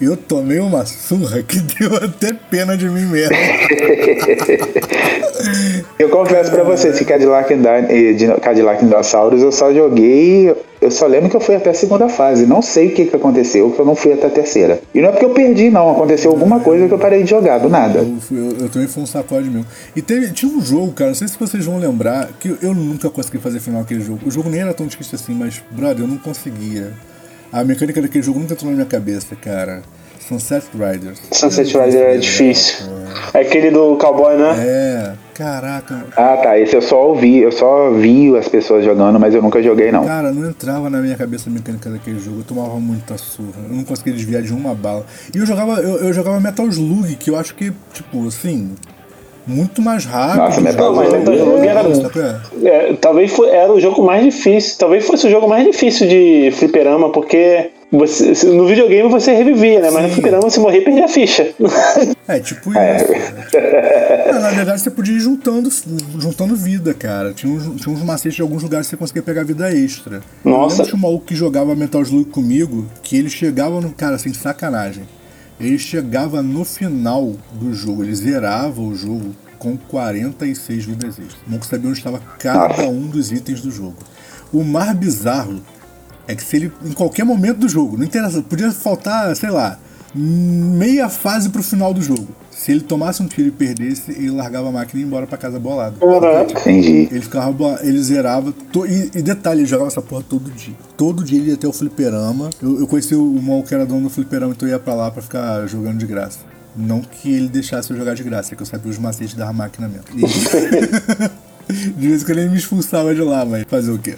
A: Eu tomei uma surra que deu até pena de mim mesmo.
C: Eu confesso pra vocês que Cadillac, and eh, Cadillac Dinossauros eu só joguei. Eu só lembro que eu fui até a segunda fase. Não sei o que, que aconteceu, que eu não fui até a terceira. E não é porque eu perdi, não. Aconteceu alguma coisa que eu parei de jogar, do nada.
A: Eu, eu, eu também fui um sacode mesmo. E teve, tinha um jogo, cara, não sei se vocês vão lembrar, que eu nunca consegui fazer final aquele jogo. O jogo nem era tão difícil assim, mas, brother, eu não conseguia. A mecânica daquele jogo nunca entrou na minha cabeça, cara. Sunset Riders.
D: Sunset
A: Eu não
D: Rider é difícil.
A: cara.
D: É aquele do cowboy, né?
A: É, caraca.
C: Ah, tá. Esse eu só ouvi. Eu só vi as pessoas jogando, mas eu nunca joguei, não.
A: Cara, não entrava na minha cabeça a mecânica daquele jogo. Eu tomava muita surra. Eu não conseguia desviar de uma bala. E eu jogava, eu, eu jogava Metal Slug, que eu acho que, tipo, assim, muito mais rápido.
C: Nossa,
D: era-? É, talvez foi, era o jogo mais difícil. Talvez fosse o jogo mais difícil de fliperama, porque você, no videogame você revivia, né? Mas no fliperama você morria e perdia a ficha.
A: É, tipo isso. É, na verdade, você podia ir juntando, juntando vida, cara. Tinha uns, tinha uns macetes de alguns lugares que você conseguia pegar vida extra. Eu
D: Nossa.
A: lembro de um maluco que jogava Metal Slug comigo, que ele chegava no. Cara, sem sacanagem. Ele chegava no final do jogo, ele zerava o jogo com 46 vidas extras. Maluco sabia onde estava cada um dos itens do jogo. O mais bizarro é que se ele, em qualquer momento do jogo, não interessa, podia faltar, sei lá, meia fase pro final do jogo. Se ele tomasse um tiro e perdesse, ele largava a máquina e ia embora pra casa bolado.
D: Caraca.
C: Entendi.
A: Ele ficava, bola- ele zerava. to- e, e detalhe, ele jogava essa porra todo dia. Todo dia ele ia até o fliperama. Eu, eu conheci o maluco que era dono do fliperama, então eu ia pra lá pra ficar jogando de graça. Não que ele deixasse eu jogar de graça, é que eu sabia os macetes da máquina mesmo. E- de vez em quando ele me expulsava de lá, mas fazer o quê?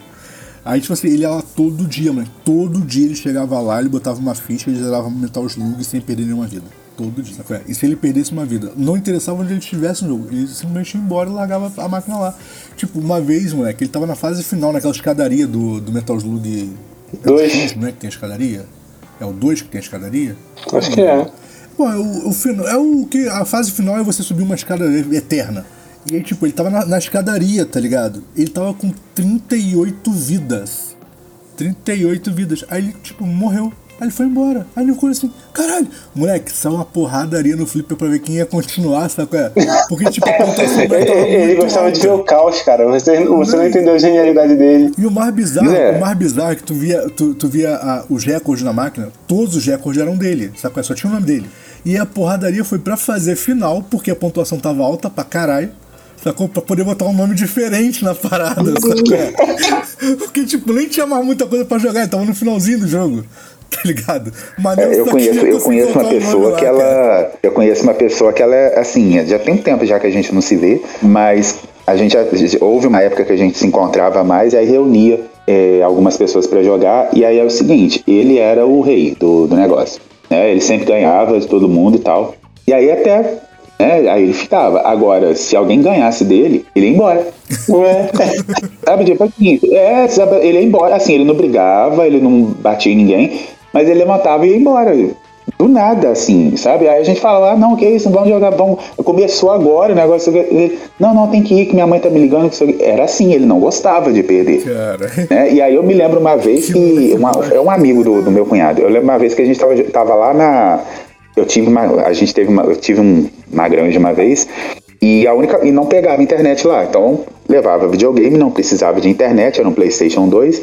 A: Aí, tipo assim, ele ia lá todo dia, mano. Todo dia ele chegava lá, ele botava uma ficha, ele zerava Metal Slug sem perder nenhuma vida. Todo dia. sabe? E se ele perdesse uma vida, não interessava onde ele estivesse no jogo. Ele simplesmente ia embora e largava a máquina lá. Tipo, uma vez, moleque, ele tava na fase final, naquela escadaria do, do Metal Slug.
D: Dois.
A: Não é que tem a escadaria? É o 2 que tem a escadaria?
D: Acho que é.
A: Pô, é o, o final, é o que a fase final é você subir uma escada eterna. E aí, tipo, ele tava na, na escadaria, tá ligado? Ele tava com 38 vidas. 38 vidas. Aí ele, tipo, morreu. Aí ele foi embora. Aí ele ficou assim, caralho, moleque, saiu uma porradaria no flipper pra ver quem ia continuar, sabe qual é? Porque, tipo, a pontuação dele tava
D: Ele gostava de ver
A: alta.
D: o caos, cara. Você, você não entendeu a genialidade dele.
A: E o mais bizarro,
C: É.
A: o mais bizarro é que tu via, tu, tu via ah, os recordes na máquina, todos os recordes eram dele, sabe? qual é? Só tinha o nome dele. E a porradaria foi pra fazer final, porque a pontuação tava alta pra caralho. Sacou? Pra poder botar um nome diferente na parada, sacou? Porque, tipo, nem tinha mais muita coisa pra jogar, tava no finalzinho do jogo. Tá ligado? Mas
C: É, eu
A: só
C: conheço, eu conheço uma pessoa
A: lá,
C: que
A: cara.
C: ela. Eu conheço uma pessoa que ela é assim, já tem tempo já que a gente não se vê, mas a gente já- houve uma época que a gente se encontrava mais e aí reunia é, algumas pessoas pra jogar. E aí é o seguinte, ele era o rei do, do negócio. Né? Ele sempre ganhava de todo mundo e tal. E aí até. Né? Aí ele ficava. Agora, se alguém ganhasse dele, ele ia embora.
D: Ué.
C: Sabe, tipo assim, é, sabe, ele ia embora, assim, ele não brigava, ele não batia em ninguém, mas ele levantava e ia embora. Do nada, assim, sabe? Aí a gente fala, ah, não, que isso, vamos jogar, vamos. Começou agora o negócio. ele, Não, não, tem que ir, que minha mãe tá me ligando. que isso aqui." Era assim, ele não gostava de perder.
A: Cara.
C: né? E aí eu me lembro uma vez que. Uma, é um amigo do, do meu cunhado. Eu lembro uma vez que a gente tava, tava lá na. Eu tive uma. A gente teve uma. Eu tive um, uma grande uma vez. E a única. E não pegava internet lá. Então levava videogame, não precisava de internet, era um Playstation 2.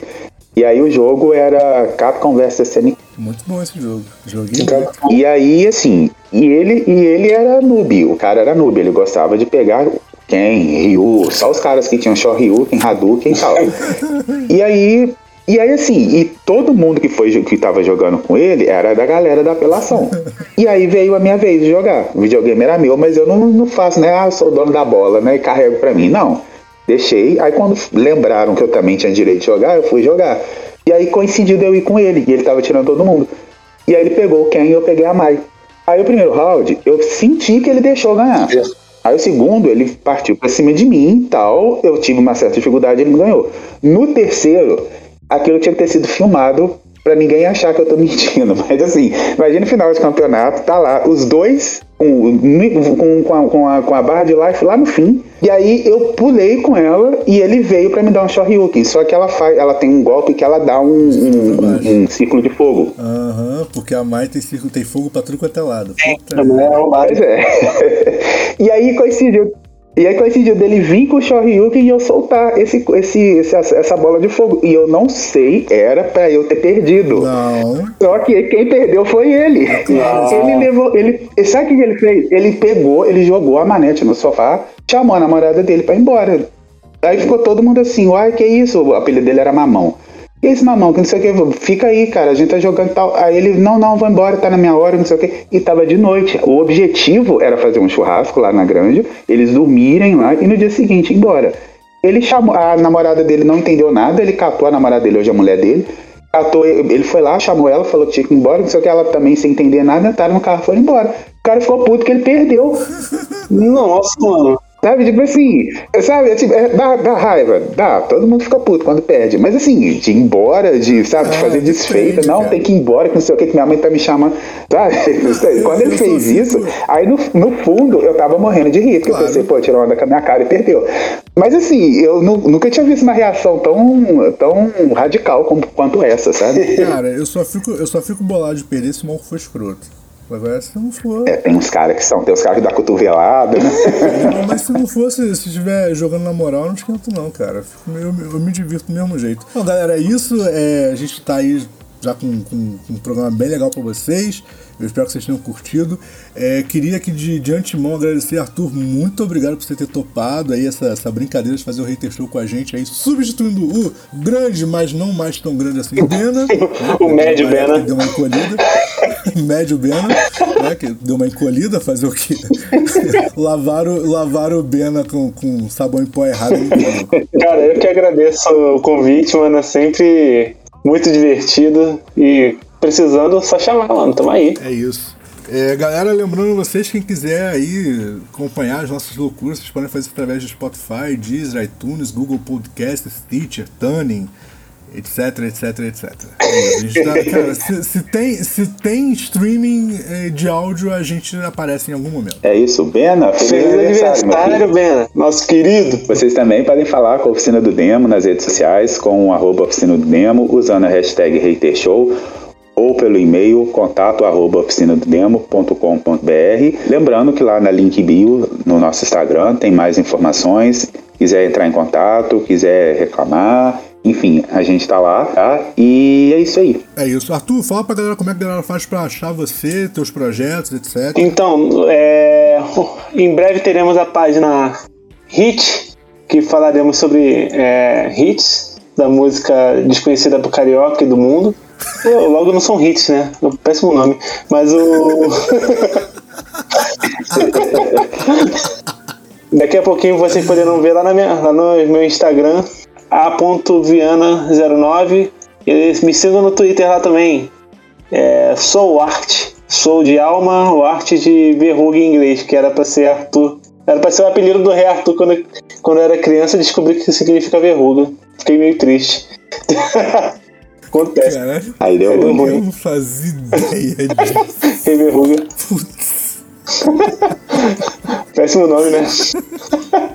C: E aí o jogo era Capcom vs SNK.
A: Muito bom esse jogo. Joguinho.
C: E aí, assim, e ele, e ele era noob, o cara era noob, ele gostava de pegar Ken, Ryu, só os caras que tinham Shoryuken, Hadouken e tal. e aí, e aí assim, e todo mundo que foi que tava jogando com ele era da galera da apelação. E aí veio a minha vez de jogar. O videogame era meu, mas eu não, não faço, né? Ah, eu sou o dono da bola, né? E carrego pra mim. Não. Deixei. Aí quando lembraram que eu também tinha direito de jogar, eu fui jogar. E aí coincidiu de eu ir com ele, e ele tava tirando todo mundo. E aí ele pegou o Ken e eu peguei a Mai. Aí o primeiro round, eu senti que ele deixou ganhar. Aí o segundo, ele partiu pra cima de mim e tal. Eu tive uma certa dificuldade, ele me ganhou. No terceiro, aquilo tinha que ter sido filmado pra ninguém achar que eu tô mentindo. Mas assim, imagina o final de campeonato, tá lá, os dois com, com, com, a, com, a, com a barra de life lá no fim. E aí eu pulei com ela e ele veio pra me dar um Shoryuken. Só que ela faz, ela tem um golpe que ela dá um, um, um, um círculo de fogo.
A: Aham, porque a Mai tem, círculo- tem fogo pra tudo quanto é lado. Puta
D: É o
C: Pois é. e aí coincidiu. E aí coincidiu dele vir com o Shoryuken e eu soltar esse, esse, esse- essa bola de fogo. E eu não sei, era pra eu ter perdido.
A: Não.
C: Só que quem perdeu foi ele. Ele levou. Ele, sabe o que ele fez? Ele pegou, ele jogou a manete no sofá, chamou a namorada dele pra ir embora. Aí ficou todo mundo assim, uai, que isso? O apelido dele era Mamão. Que esse mamão, que não sei o que, fica aí, cara, a gente tá jogando tal. Aí ele, não, não, vou embora, tá na minha hora, não sei o que. E tava de noite. O objetivo era fazer um churrasco lá na grande, eles dormirem lá e no dia seguinte embora. Ele chamou, a namorada dele não entendeu nada, ele catou a namorada dele, hoje a mulher dele, catou, ele foi lá, chamou ela, falou que tinha que ir embora, não sei o que, ela também sem entender nada, entraram no carro e foram embora. O cara ficou puto que ele perdeu.
D: Nossa, mano.
C: Sabe, tipo assim, sabe, é tipo, é, dá, dá raiva, dá, todo mundo fica puto quando perde. Mas assim, de ir embora, de, sabe, de
A: Ah,
C: fazer desfeita, não, tem que ir embora, que não sei o que, que minha mãe tá me chamando. Sabe? Quando ele fez isso, aí no, no fundo eu tava morrendo de rir, porque
A: Claro.
C: eu pensei, pô, tirou onda com a minha cara e perdeu. Mas assim, eu nu- nunca tinha visto uma reação tão, tão radical como, quanto essa, sabe?
A: Cara, eu só fico, eu só fico bolado de perder se o maluco for escroto. Agora, se não for.
C: É, tem uns caras que são, tem os caras que dá cotovelada, né?
A: Não, mas se não fosse, se estiver jogando na moral, eu não esquento não, cara. Eu, meio- eu me divirto do mesmo jeito. Então, galera, é isso. É, a gente tá aí já com, com- com um programa bem legal pra vocês. Eu espero que vocês tenham curtido. É, queria que de, de antemão agradecer, Arthur, muito obrigado por você ter topado aí essa, essa brincadeira de fazer o Hater Show com a gente aí, substituindo o grande, mas não mais tão grande assim, Bena. né?
D: O médio
A: Uma época
D: Bena.
A: Deu uma encolhida. médio Bena, né? Que deu uma encolhida, fazer o quê? lavaram, lavaram o Bena com, com sabão em pó errado.
D: Cara, eu que agradeço o convite, mano. É sempre muito divertido. E precisando, só chamar, mano. Tamo aí.
A: É isso. É, galera, lembrando vocês, quem quiser aí acompanhar as nossas loucuras, vocês podem fazer através do Spotify, Deezer, iTunes, Google Podcasts, Stitcher, Tuning, etc, etc, etc. Isso, a gente tá- cara, se, se tem, se tem streaming eh, de áudio, a gente aparece em algum momento.
C: É isso, Bena, feliz,
D: Feliz
C: aniversário,
D: aniversário, Bena. Nosso querido.
C: Vocês também podem falar com a Oficina do Demo nas redes sociais, com o arroba Oficina do Demo, usando a hashtag HaterShow ou pelo e-mail contato arroba oficinadodemo.com.br. Lembrando que lá na link bio, no nosso Instagram, tem mais informações. Quiser entrar em contato, quiser reclamar, enfim, a gente tá lá, tá? E é isso aí.
A: É isso. Arthur, fala pra galera como é que a galera faz pra achar você, teus projetos, etc.
D: Então, é, em breve teremos a página Hit, que falaremos sobre é, hits da música desconhecida pro carioca e do mundo. Eu, logo não são hits, né? É um péssimo nome. Mas o. Daqui a pouquinho vocês poderão ver lá, na minha, lá no meu Instagram, a.viana09. E me sigam no Twitter lá também, é, Soul Art. Soul de alma, o arte de verruga em inglês, que era pra ser Arthur. Era pra ser o apelido do rei Arthur quando, eu- quando eu era criança, eu descobri que significa verruga. Fiquei meio triste. Acontece.
A: Caralho,
C: Aí deu
D: Deu
C: ruim.
D: ruim.
A: eu não fazia ideia disso.
D: Rei verruga.
A: Putz.
D: Péssimo nome, né?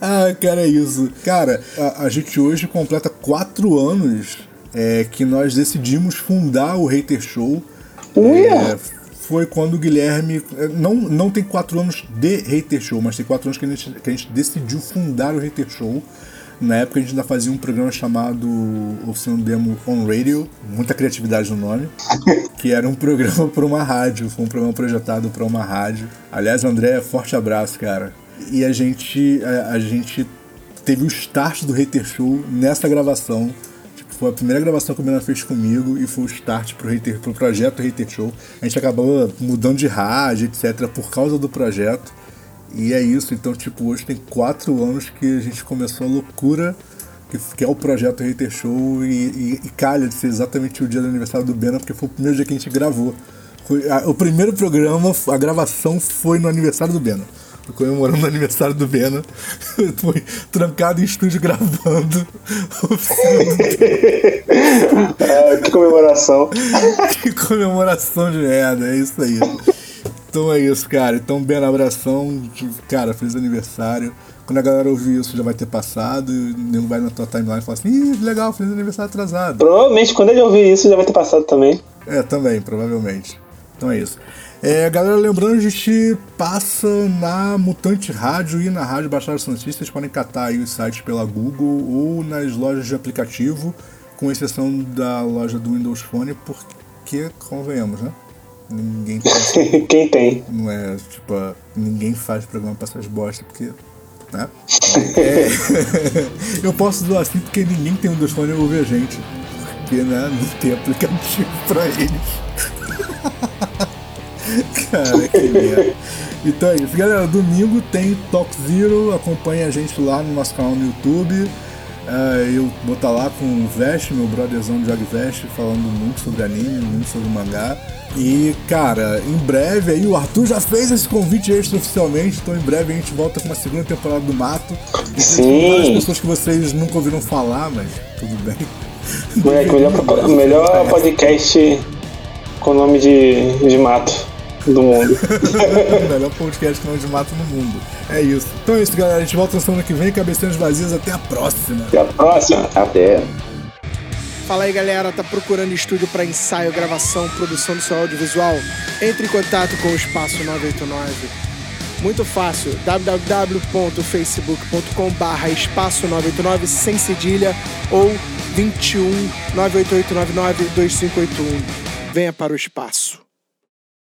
A: Ah, cara, é isso. Cara, a, a gente hoje completa quatro anos é, que nós decidimos fundar o Hater Show. É, foi quando o Guilherme. é, Não, não tem quatro anos de Hater Show, mas tem quatro anos que a gente, que a gente decidiu fundar o Hater Show. Na época a gente ainda fazia um programa chamado Oficina Demo On Radio, muita criatividade no nome, que era um programa para uma rádio, foi um programa projetado para uma rádio. Aliás, André, forte abraço, cara. E a gente, a, a gente teve o start do Hater Show nessa gravação. Tipo, foi a primeira gravação que o Bena fez comigo e foi o start pro, hater, pro projeto Hater Show. A gente acabou mudando de rádio, etc., por causa do projeto. E é isso, então, tipo, hoje tem quatro anos que a gente começou a loucura, que, que é o projeto Hater Show, e, e, e calha de ser exatamente o dia do aniversário do Bena, porque foi o primeiro dia que a gente gravou. Foi, a- o primeiro programa, a gravação foi no aniversário do Bena. Comemorando o aniversário do Bena. Foi trancado em estúdio gravando.
D: É, que comemoração.
A: que comemoração de merda, é isso aí. Então é isso, cara. Então, bem abração. Cara, feliz aniversário. Quando a galera ouvir isso, já vai ter passado. E não vai na tua timeline e falar assim: Ih, legal, feliz aniversário atrasado.
D: Provavelmente quando ele ouvir isso já vai ter passado também.
A: É, também, provavelmente. Então é isso. É, galera, lembrando, a gente passa na Mutante Rádio e na Rádio Baixada Santista. Vocês podem catar aí os sites pela Google ou nas lojas de aplicativo, com exceção da loja do Windows Phone, porque, convenhamos, né? Ninguém pensa
D: Quem tem?
A: não é, tipo, ninguém faz programa pra essas bosta, porque. Né? É, eu posso doar assim porque ninguém tem um Phone e ouve a gente. Porque, né, não tem aplicativo pra eles. Cara, que merda. Então é isso, galera. Domingo tem Talk Zero. Acompanha a gente lá no nosso canal no YouTube. É, eu vou estar lá com o Vest, meu brotherzão do Jogue Vest, falando muito sobre anime, muito sobre mangá. E, cara, em breve aí, o Arthur já fez esse convite extra oficialmente, então em breve a gente volta com uma segunda temporada do Mato.
E: Sim.
A: Várias pessoas que vocês nunca ouviram falar, mas tudo bem.
E: Moleque, melhor, melhor podcast com nome de, de mato do mundo.
A: Melhor podcast que não de mato no mundo. É isso. Então é isso, galera. A gente volta na semana que vem. Cabecinhas vazias. Até a próxima.
E: Até a próxima.
C: Até.
F: Fala aí galera, tá procurando estúdio para ensaio, gravação, produção do seu audiovisual? Entre em contato com o Espaço 989. Muito fácil, www.facebook.com barra espaço 989 sem cedilha ou 21 98899 2581. Venha para o espaço.